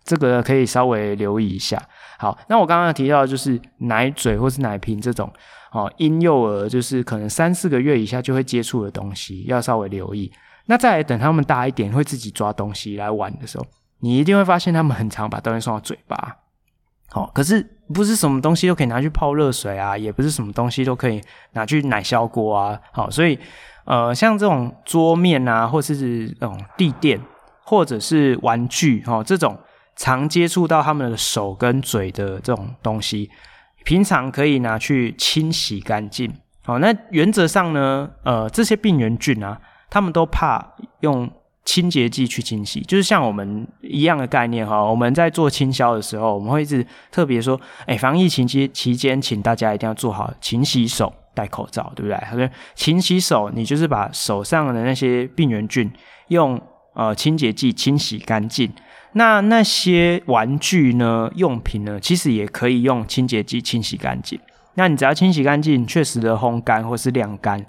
这个可以稍微留意一下。好，那我刚刚提到就是奶嘴或是奶瓶这种哦，婴幼儿就是可能三四个月以下就会接触的东西，要稍微留意。那再来等他们大一点，会自己抓东西来玩的时候，你一定会发现他们很常把东西送到嘴巴。好，可是不是什么东西都可以拿去泡热水啊，也不是什么东西都可以拿去奶消锅啊。好，所以呃，像这种桌面啊，或者是这种地垫，或者是玩具，哈，这种常接触到他们的手跟嘴的这种东西，平常可以拿去清洗干净。好，那原则上呢，呃，这些病原菌啊。他们都怕用清洁剂去清洗，就是像我们一样的概念哈。我们在做清消的时候，我们会一直特别说，哎，防疫期间期间，请大家一定要做好勤洗手、戴口罩，对不对？他说勤洗手，你就是把手上的那些病原菌用呃清洁剂清洗干净。那那些玩具呢、用品呢，其实也可以用清洁剂清洗干净。那你只要清洗干净，确实的烘干或是晾干。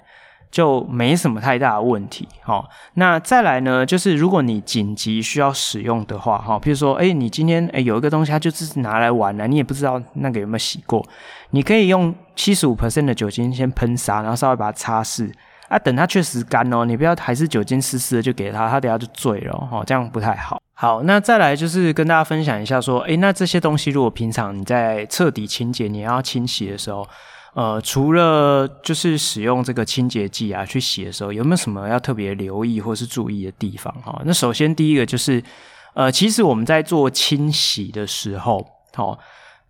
就没什么太大的问题，好，那再来呢，就是如果你紧急需要使用的话，哈，比如说，诶，你今天诶有一个东西，它就是拿来玩了，你也不知道那个有没有洗过，你可以用七十五 percent 的酒精先喷洒，然后稍微把它擦拭，啊，等它确实干哦，你不要还是酒精湿湿的就给它，它等下就醉了，哈，这样不太好。好，那再来就是跟大家分享一下，说，诶，那这些东西如果平常你在彻底清洁，你要清洗的时候。呃，除了就是使用这个清洁剂啊去洗的时候，有没有什么要特别留意或是注意的地方哈？那首先第一个就是，呃，其实我们在做清洗的时候，哦，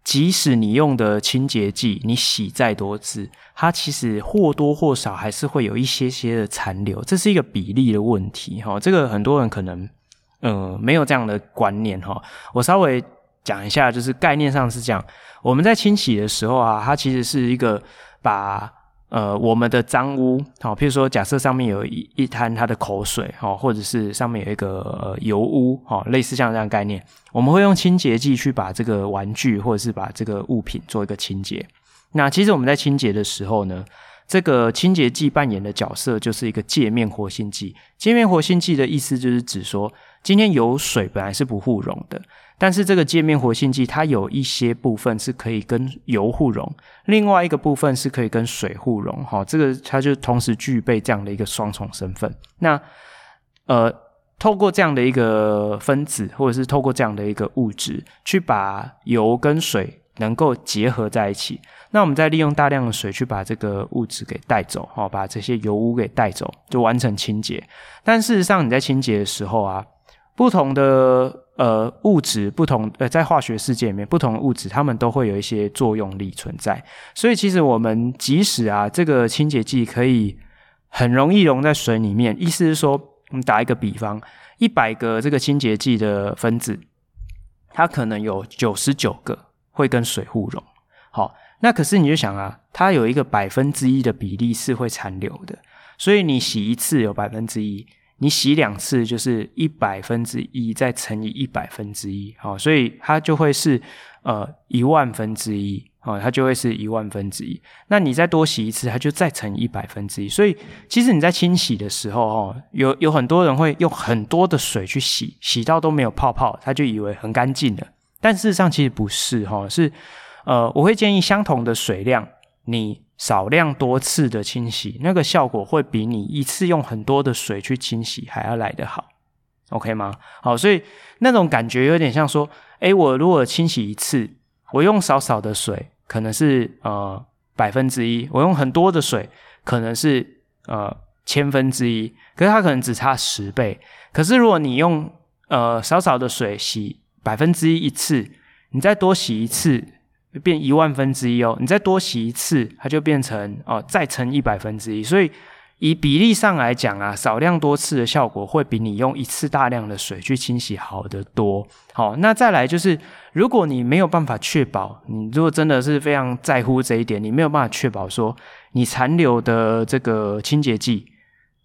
即使你用的清洁剂你洗再多次，它其实或多或少还是会有一些些的残留，这是一个比例的问题哈。这个很多人可能呃没有这样的观念哈。我稍微讲一下，就是概念上是这样。我们在清洗的时候啊，它其实是一个把呃我们的脏污，好，譬如说假设上面有一一滩它的口水，哈，或者是上面有一个油污，哈，类似像这样概念，我们会用清洁剂去把这个玩具或者是把这个物品做一个清洁。那其实我们在清洁的时候呢，这个清洁剂扮演的角色就是一个界面活性剂。界面活性剂的意思就是指说，今天有水本来是不互溶的。但是这个界面活性剂它有一些部分是可以跟油互溶，另外一个部分是可以跟水互溶，哈，这个它就同时具备这样的一个双重身份。那呃，透过这样的一个分子，或者是透过这样的一个物质，去把油跟水能够结合在一起，那我们再利用大量的水去把这个物质给带走，哈，把这些油污给带走，就完成清洁。但事实上，你在清洁的时候啊，不同的呃物质，不同呃在化学世界里面，不同的物质它们都会有一些作用力存在。所以，其实我们即使啊，这个清洁剂可以很容易溶在水里面，意思是说，我们打一个比方，一百个这个清洁剂的分子，它可能有九十九个。会跟水互溶，好，那可是你就想啊，它有一个百分之一的比例是会残留的，所以你洗一次有百分之一，你洗两次就是一百分之一再乘以一百分之一，好，所以它就会是呃一万分之一，哦，它就会是一万分之一。那你再多洗一次，它就再乘一百分之一。所以其实你在清洗的时候，哦，有有很多人会用很多的水去洗，洗到都没有泡泡，他就以为很干净了。但事实上其实不是哈，是呃，我会建议相同的水量，你少量多次的清洗，那个效果会比你一次用很多的水去清洗还要来得好，OK 吗？好，所以那种感觉有点像说，诶，我如果清洗一次，我用少少的水，可能是呃百分之一，我用很多的水，可能是呃千分之一，可是它可能只差十倍。可是如果你用呃少少的水洗，百分之一一次，你再多洗一次，变一万分之一哦。你再多洗一次，它就变成哦，再乘一百分之一。所以以比例上来讲啊，少量多次的效果会比你用一次大量的水去清洗好得多。好，那再来就是，如果你没有办法确保，你如果真的是非常在乎这一点，你没有办法确保说你残留的这个清洁剂。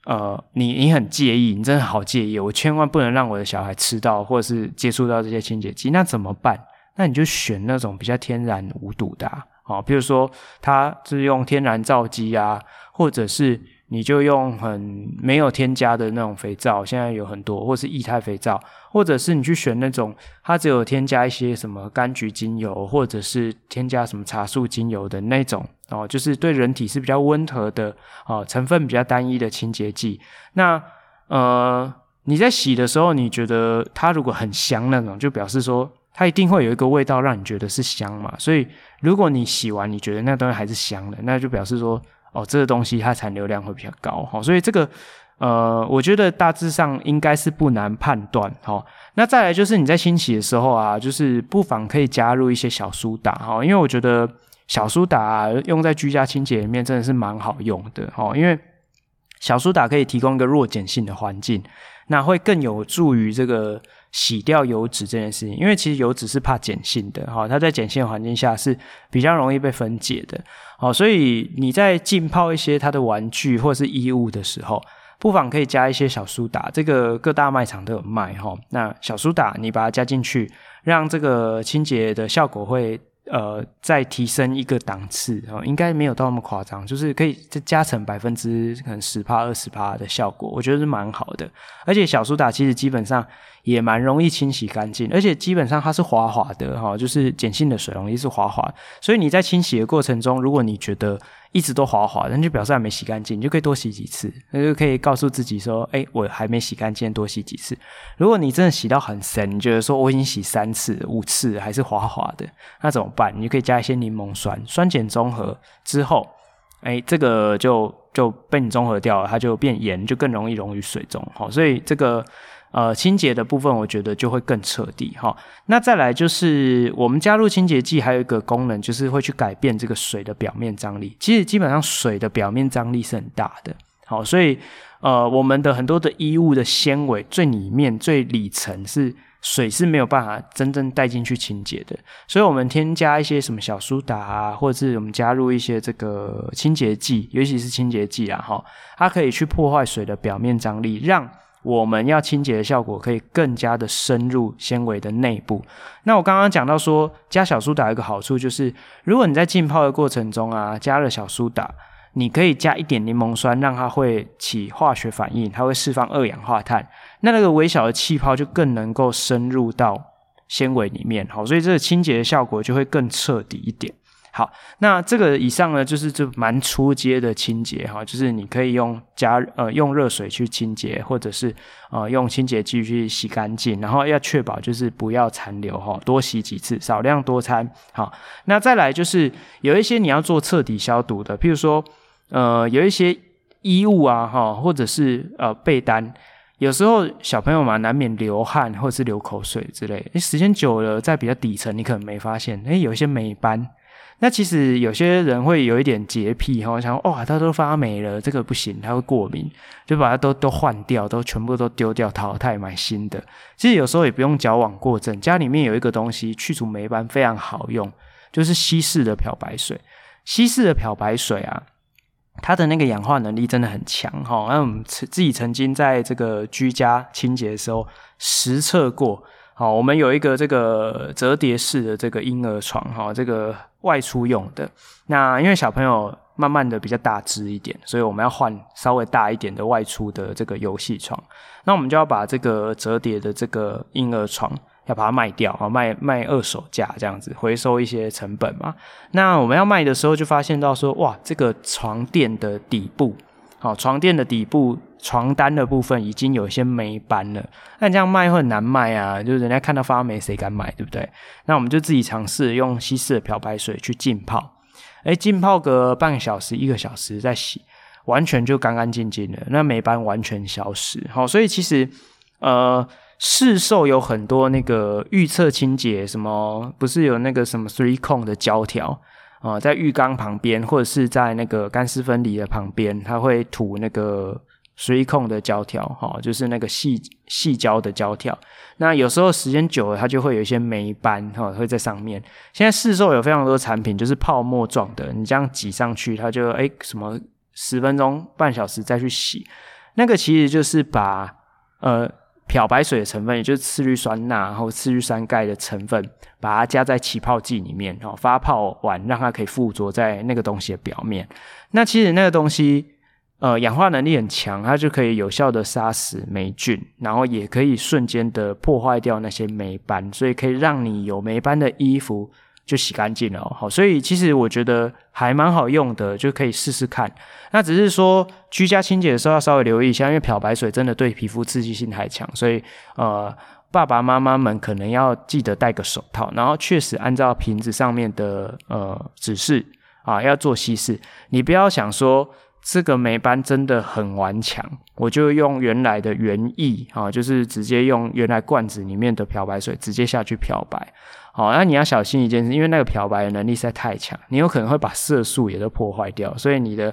呃，你你很介意，你真的好介意，我千万不能让我的小孩吃到或者是接触到这些清洁剂，那怎么办？那你就选那种比较天然无毒的啊，比如说它是用天然皂基啊，或者是。你就用很没有添加的那种肥皂，现在有很多，或是液态肥皂，或者是你去选那种它只有添加一些什么柑橘精油，或者是添加什么茶树精油的那种哦，就是对人体是比较温和的哦，成分比较单一的清洁剂。那呃，你在洗的时候，你觉得它如果很香那种，就表示说它一定会有一个味道让你觉得是香嘛。所以如果你洗完你觉得那东西还是香的，那就表示说。哦，这个东西它残留量会比较高，哈，所以这个呃，我觉得大致上应该是不难判断，哈。那再来就是你在清洗的时候啊，就是不妨可以加入一些小苏打，哈，因为我觉得小苏打，用在居家清洁里面真的是蛮好用的，哈，因为小苏打可以提供一个弱碱性的环境，那会更有助于这个。洗掉油脂这件事情，因为其实油脂是怕碱性的，哈，它在碱性环境下是比较容易被分解的，好，所以你在浸泡一些它的玩具或者是衣物的时候，不妨可以加一些小苏打，这个各大卖场都有卖，哈，那小苏打你把它加进去，让这个清洁的效果会。呃，再提升一个档次哦，应该没有到那么夸张，就是可以再加成百分之可能十趴二十趴的效果，我觉得是蛮好的。而且小苏打其实基本上也蛮容易清洗干净，而且基本上它是滑滑的哈，就是碱性的水溶液是滑滑，所以你在清洗的过程中，如果你觉得一直都滑滑，那就表示还没洗干净，你就可以多洗几次，那就可以告诉自己说，哎、我还没洗干净，多洗几次。如果你真的洗到很深，你觉得说我已经洗三次、五次还是滑滑的，那怎么办？你就可以加一些柠檬酸，酸碱中和之后，哎、这个就就被你中和掉了，它就变盐，就更容易溶于水中。好，所以这个。呃，清洁的部分我觉得就会更彻底哈。那再来就是我们加入清洁剂，还有一个功能就是会去改变这个水的表面张力。其实基本上水的表面张力是很大的，好，所以呃，我们的很多的衣物的纤维最里面最里层是水是没有办法真正带进去清洁的，所以我们添加一些什么小苏打啊，或者是我们加入一些这个清洁剂，尤其是清洁剂啊，哈，它可以去破坏水的表面张力，让我们要清洁的效果可以更加的深入纤维的内部。那我刚刚讲到说，加小苏打有一个好处就是，如果你在浸泡的过程中啊，加了小苏打，你可以加一点柠檬酸，让它会起化学反应，它会释放二氧化碳。那那个微小的气泡就更能够深入到纤维里面，好，所以这个清洁的效果就会更彻底一点。好，那这个以上呢，就是就蛮初阶的清洁哈，就是你可以用加呃用热水去清洁，或者是呃用清洁剂去洗干净，然后要确保就是不要残留哈，多洗几次，少量多餐。好，那再来就是有一些你要做彻底消毒的，譬如说呃有一些衣物啊哈，或者是呃被单，有时候小朋友嘛难免流汗或者是流口水之类，时间久了在比较底层你可能没发现，诶有一些霉斑。那其实有些人会有一点洁癖哈，想哇，它都发霉了，这个不行，它会过敏，就把它都都换掉，都全部都丢掉，淘汰买新的。其实有时候也不用矫枉过正，家里面有一个东西去除霉斑非常好用，就是稀释的漂白水。稀释的漂白水啊，它的那个氧化能力真的很强哈。那我们自己曾经在这个居家清洁的时候实测过。好，我们有一个这个折叠式的这个婴儿床，哈，这个外出用的。那因为小朋友慢慢的比较大只一点，所以我们要换稍微大一点的外出的这个游戏床。那我们就要把这个折叠的这个婴儿床要把它卖掉，啊，卖卖二手价这样子，回收一些成本嘛。那我们要卖的时候就发现到说，哇，这个床垫的底部。好，床垫的底部床单的部分已经有一些霉斑了，那这样卖会很难卖啊，就是人家看到发霉，谁敢买，对不对？那我们就自己尝试用稀释的漂白水去浸泡，诶，浸泡个半个小时、一个小时再洗，完全就干干净净的，那霉斑完全消失。好，所以其实呃，市售有很多那个预测清洁，什么不是有那个什么 three cone 的胶条。啊、在浴缸旁边，或者是在那个干湿分离的旁边，它会涂那个水控的胶条，哈、就是那个细细胶的胶条。那有时候时间久了，它就会有一些霉斑，哈、会在上面。现在市售有非常多产品，就是泡沫状的，你这样挤上去，它就诶什么十分钟、半小时再去洗，那个其实就是把呃。漂白水的成分，也就是次氯酸钠，然后次氯酸钙的成分，把它加在起泡剂里面，然后发泡完，让它可以附着在那个东西的表面。那其实那个东西，呃，氧化能力很强，它就可以有效的杀死霉菌，然后也可以瞬间的破坏掉那些霉斑，所以可以让你有霉斑的衣服。就洗干净了，好，所以其实我觉得还蛮好用的，就可以试试看。那只是说居家清洁的时候要稍微留意一下，因为漂白水真的对皮肤刺激性太强，所以呃，爸爸妈妈们可能要记得戴个手套，然后确实按照瓶子上面的呃指示啊要做稀释。你不要想说这个霉斑真的很顽强，我就用原来的原液啊，就是直接用原来罐子里面的漂白水直接下去漂白。好，那你要小心一件事，因为那个漂白的能力实在太强，你有可能会把色素也都破坏掉，所以你的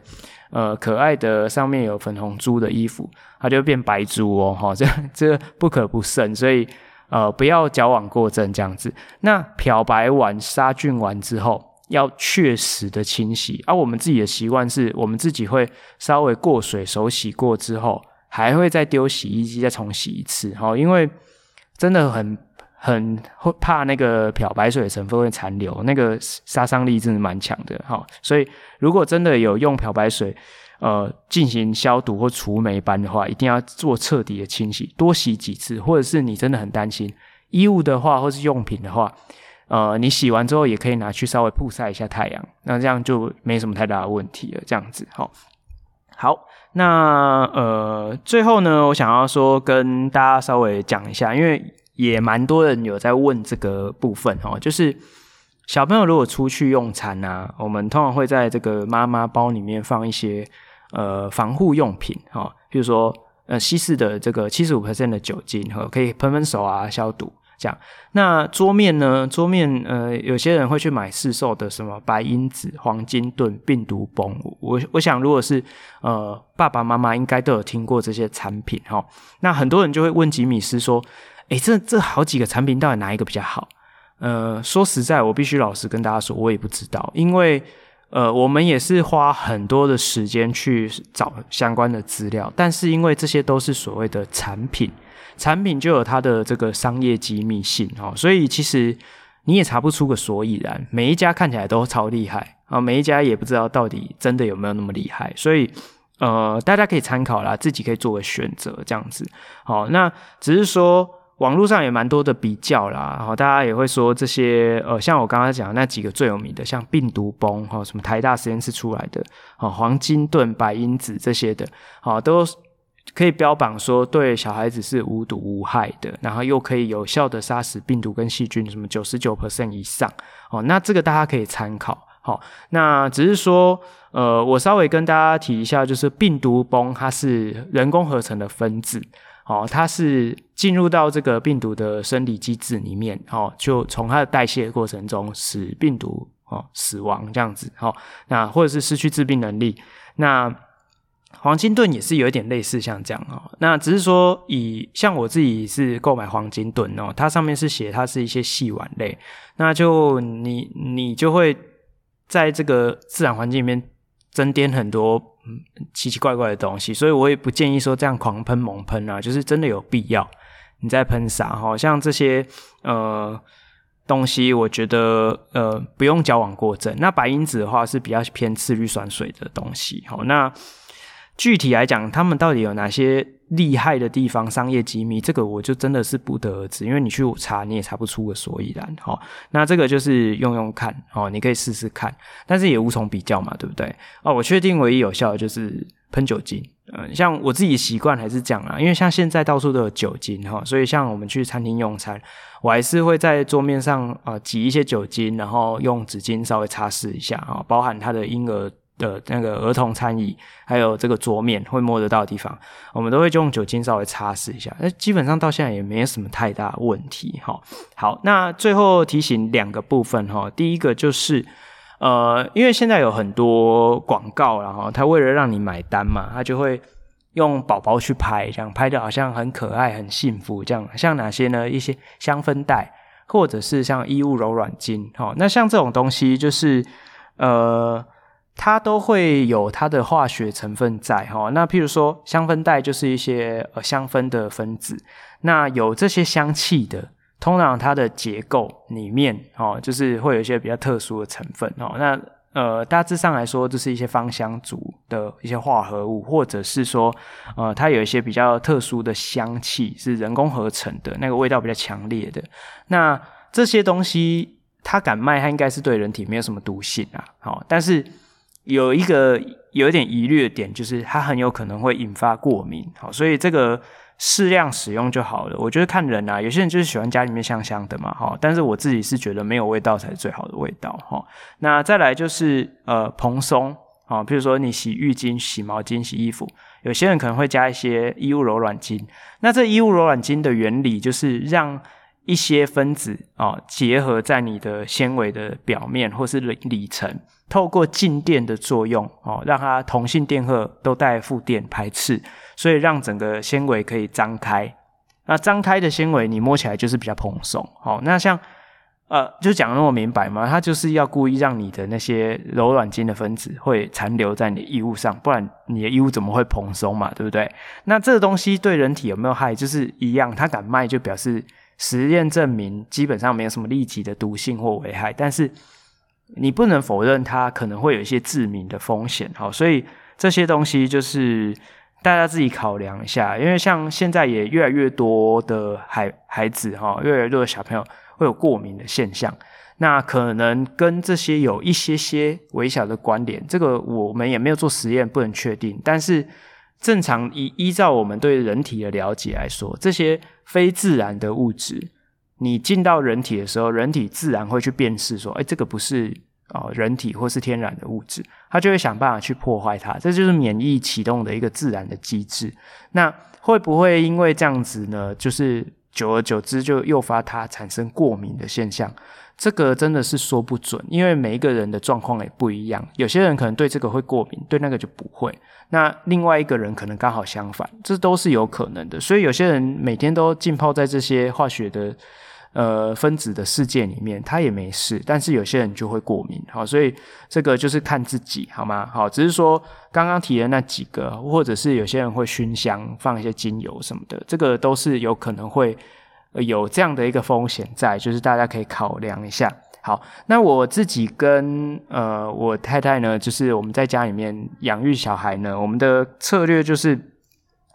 呃可爱的上面有粉红珠的衣服，它就变白珠哦，哈，这 这不可不慎，所以呃不要矫枉过正这样子。那漂白完杀菌完之后，要确实的清洗，而、我们自己的习惯是我们自己会稍微过水手洗过之后，还会再丢洗衣机再重洗一次，哈，因为真的很。很会怕那个漂白水的成分会残留，那个杀伤力真的蛮强的哈。所以如果真的有用漂白水呃进行消毒或除霉斑的话，一定要做彻底的清洗，多洗几次，或者是你真的很担心衣物的话，或是用品的话，呃，你洗完之后也可以拿去稍微曝晒一下太阳，那这样就没什么太大的问题了。这样子好，好，那呃最后呢，我想要说跟大家稍微讲一下，因为。也蛮多人有在问这个部分哦，就是小朋友如果出去用餐啊，我们通常会在这个妈妈包里面放一些呃防护用品哈，比如说呃稀释的这个七十五%的酒精，可以喷喷手啊消毒这样。那桌面呢，桌面呃有些人会去买市售的什么白因子、黄金盾、病毒崩，我我想如果是呃爸爸妈妈应该都有听过这些产品哈。那很多人就会问吉米斯说。诶，这这好几个产品到底哪一个比较好？呃，说实在，我必须老实跟大家说，我也不知道，因为呃，我们也是花很多的时间去找相关的资料，但是因为这些都是所谓的产品，产品就有它的这个商业机密性哦，所以其实你也查不出个所以然。每一家看起来都超厉害啊，每一家也不知道到底真的有没有那么厉害，所以呃，大家可以参考啦，自己可以做个选择这样子。好，那只是说。网络上也蛮多的比较啦，然后大家也会说这些呃，像我刚刚讲那几个最有名的，像病毒崩哈，什么台大实验室出来的，哦，黄金盾、白因子这些的，好，都可以标榜说对小孩子是无毒无害的，然后又可以有效的杀死病毒跟细菌，什么九十九 percent 以上，哦，那这个大家可以参考。好，那只是说，呃，我稍微跟大家提一下，就是病毒崩它是人工合成的分子。哦，它是进入到这个病毒的生理机制里面，哦，就从它的代谢过程中使病毒哦死亡这样子，哦，那或者是失去致病能力。那黄金盾也是有一点类似像这样哦，那只是说以像我自己是购买黄金盾哦，它上面是写它是一些细碗类，那就你你就会在这个自然环境里面增添很多。奇奇怪怪的东西，所以我也不建议说这样狂喷猛喷啊，就是真的有必要你再喷洒哈。像这些呃东西，我觉得呃不用矫枉过正。那白因子的话是比较偏次氯酸水的东西，好，那具体来讲，他们到底有哪些？厉害的地方，商业机密，这个我就真的是不得而知，因为你去查你也查不出个所以然。好，那这个就是用用看，哦，你可以试试看，但是也无从比较嘛，对不对？哦，我确定唯一有效的就是喷酒精。嗯，像我自己习惯还是这样啊，因为像现在到处都有酒精哈，所以像我们去餐厅用餐，我还是会在桌面上啊挤一些酒精，然后用纸巾稍微擦拭一下啊，包含他的婴儿。的那个儿童餐椅，还有这个桌面会摸得到的地方，我们都会用酒精稍微擦拭一下。那基本上到现在也没有什么太大问题。哈，好，那最后提醒两个部分哈。第一个就是，呃，因为现在有很多广告，然后他为了让你买单嘛，他就会用宝宝去拍，这样拍的好像很可爱、很幸福这样。像哪些呢？一些香氛袋，或者是像衣物柔软巾。哈，那像这种东西就是，呃。它都会有它的化学成分在哈，那譬如说香氛袋就是一些呃香氛的分子，那有这些香气的，通常它的结构里面哦，就是会有一些比较特殊的成分哦，那呃大致上来说，就是一些芳香族的一些化合物，或者是说呃它有一些比较特殊的香气是人工合成的，那个味道比较强烈的，那这些东西它敢卖，它应该是对人体没有什么毒性啊，好，但是。有一个有一点疑虑的点，就是它很有可能会引发过敏，好，所以这个适量使用就好了。我觉得看人啊，有些人就是喜欢家里面香香的嘛，哈，但是我自己是觉得没有味道才是最好的味道，哈。那再来就是呃蓬松，啊，比如说你洗浴巾、洗毛巾、洗衣服，有些人可能会加一些衣物柔软巾。那这衣物柔软巾的原理就是让一些分子啊结合在你的纤维的表面或是里里层。透过静电的作用，哦，让它同性电荷都带负电排斥，所以让整个纤维可以张开。那张开的纤维，你摸起来就是比较蓬松。哦，那像呃，就讲那么明白嘛，它就是要故意让你的那些柔软筋的分子会残留在你的衣物上，不然你的衣物怎么会蓬松嘛？对不对？那这个东西对人体有没有害？就是一样，它敢卖就表示实验证明基本上没有什么立即的毒性或危害，但是。你不能否认它可能会有一些致命的风险，好，所以这些东西就是大家自己考量一下，因为像现在也越来越多的孩孩子哈，越来越多的小朋友会有过敏的现象，那可能跟这些有一些些微小的关联，这个我们也没有做实验，不能确定，但是正常依依照我们对人体的了解来说，这些非自然的物质。你进到人体的时候，人体自然会去辨识说，哎，这个不是哦，人体或是天然的物质，它就会想办法去破坏它。这就是免疫启动的一个自然的机制。那会不会因为这样子呢？就是久而久之就诱发它产生过敏的现象？这个真的是说不准，因为每一个人的状况也不一样。有些人可能对这个会过敏，对那个就不会。那另外一个人可能刚好相反，这都是有可能的。所以有些人每天都浸泡在这些化学的。呃，分子的世界里面，它也没事，但是有些人就会过敏，好，所以这个就是看自己，好吗？好，只是说刚刚提的那几个，或者是有些人会熏香，放一些精油什么的，这个都是有可能会有这样的一个风险在，就是大家可以考量一下。好，那我自己跟呃我太太呢，就是我们在家里面养育小孩呢，我们的策略就是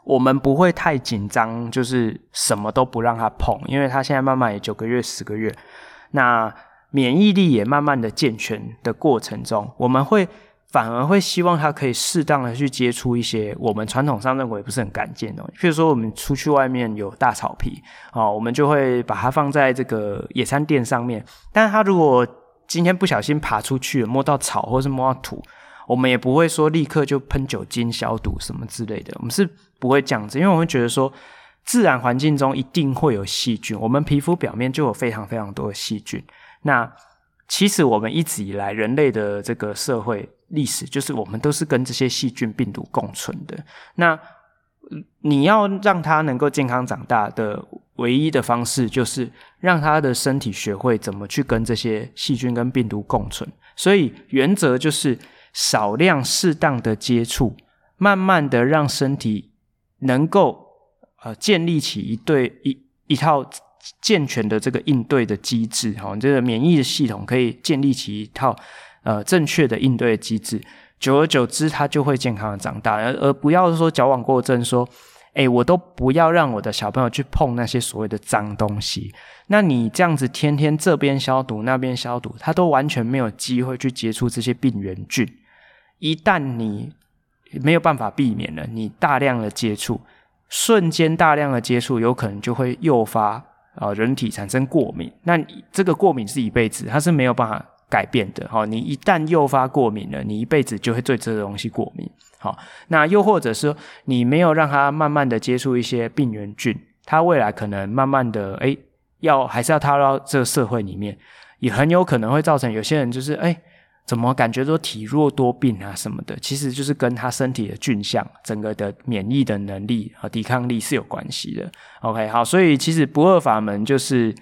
我们不会太紧张，就是什么都不让他碰，因为他现在慢慢也九个月、十个月，那免疫力也慢慢的健全的过程中，我们会反而会希望他可以适当的去接触一些我们传统上认为不是很干净的东西，譬如说我们出去外面有大草皮哦，我们就会把它放在这个野餐垫上面，但是他如果今天不小心爬出去，摸到草或是摸到土。我们也不会说立刻就喷酒精消毒什么之类的，我们是不会这样子，因为我们觉得说自然环境中一定会有细菌，我们皮肤表面就有非常非常多的细菌。那其实我们一直以来人类的这个社会历史，就是我们都是跟这些细菌病毒共存的。那你要让他能够健康长大的唯一的方式，就是让他的身体学会怎么去跟这些细菌跟病毒共存。所以原则就是。少量适当的接触，慢慢的让身体能够呃建立起一对一一套健全的这个应对的机制，哈，这个免疫的系统可以建立起一套呃正确的应对机制，久而久之，它就会健康的长大，而而不要说矫枉过正说。哎，我都不要让我的小朋友去碰那些所谓的脏东西。那你这样子天天这边消毒那边消毒，他都完全没有机会去接触这些病原菌。一旦你没有办法避免了，你大量的接触，瞬间大量的接触，有可能就会诱发啊、人体产生过敏。那这个过敏是一辈子，它是没有办法改变的。好，你一旦诱发过敏了，你一辈子就会对这个东西过敏。好，那又或者是说你没有让他慢慢的接触一些病原菌，他未来可能慢慢的诶要还是要踏入到这个社会里面，也很有可能会造成有些人就是诶怎么感觉都体弱多病啊什么的，其实就是跟他身体的菌相、整个的免疫的能力和抵抗力是有关系的。OK，好，所以其实不二法门就是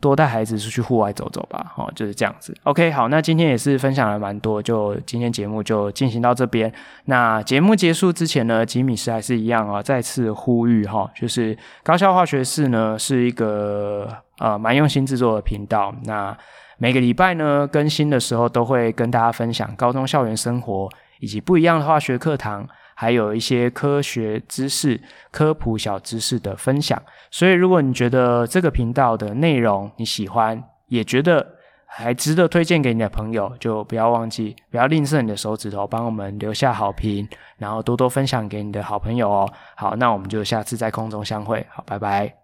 多带孩子出去户外走走吧，哦，就是这样子。OK，好，那今天也是分享了蛮多，就今天节目就进行到这边。那节目结束之前呢，吉米师还是一样啊，再次呼吁哈，就是高效化学式呢是一个呃蛮用心制作的频道，那。每个礼拜呢，更新的时候都会跟大家分享高中校园生活以及不一样的化学课堂，还有一些科学知识、科普小知识的分享。所以，如果你觉得这个频道的内容你喜欢，也觉得还值得推荐给你的朋友，就不要忘记，不要吝啬你的手指头，帮我们留下好评，然后多多分享给你的好朋友哦。好，那我们就下次在空中相会。好，拜拜。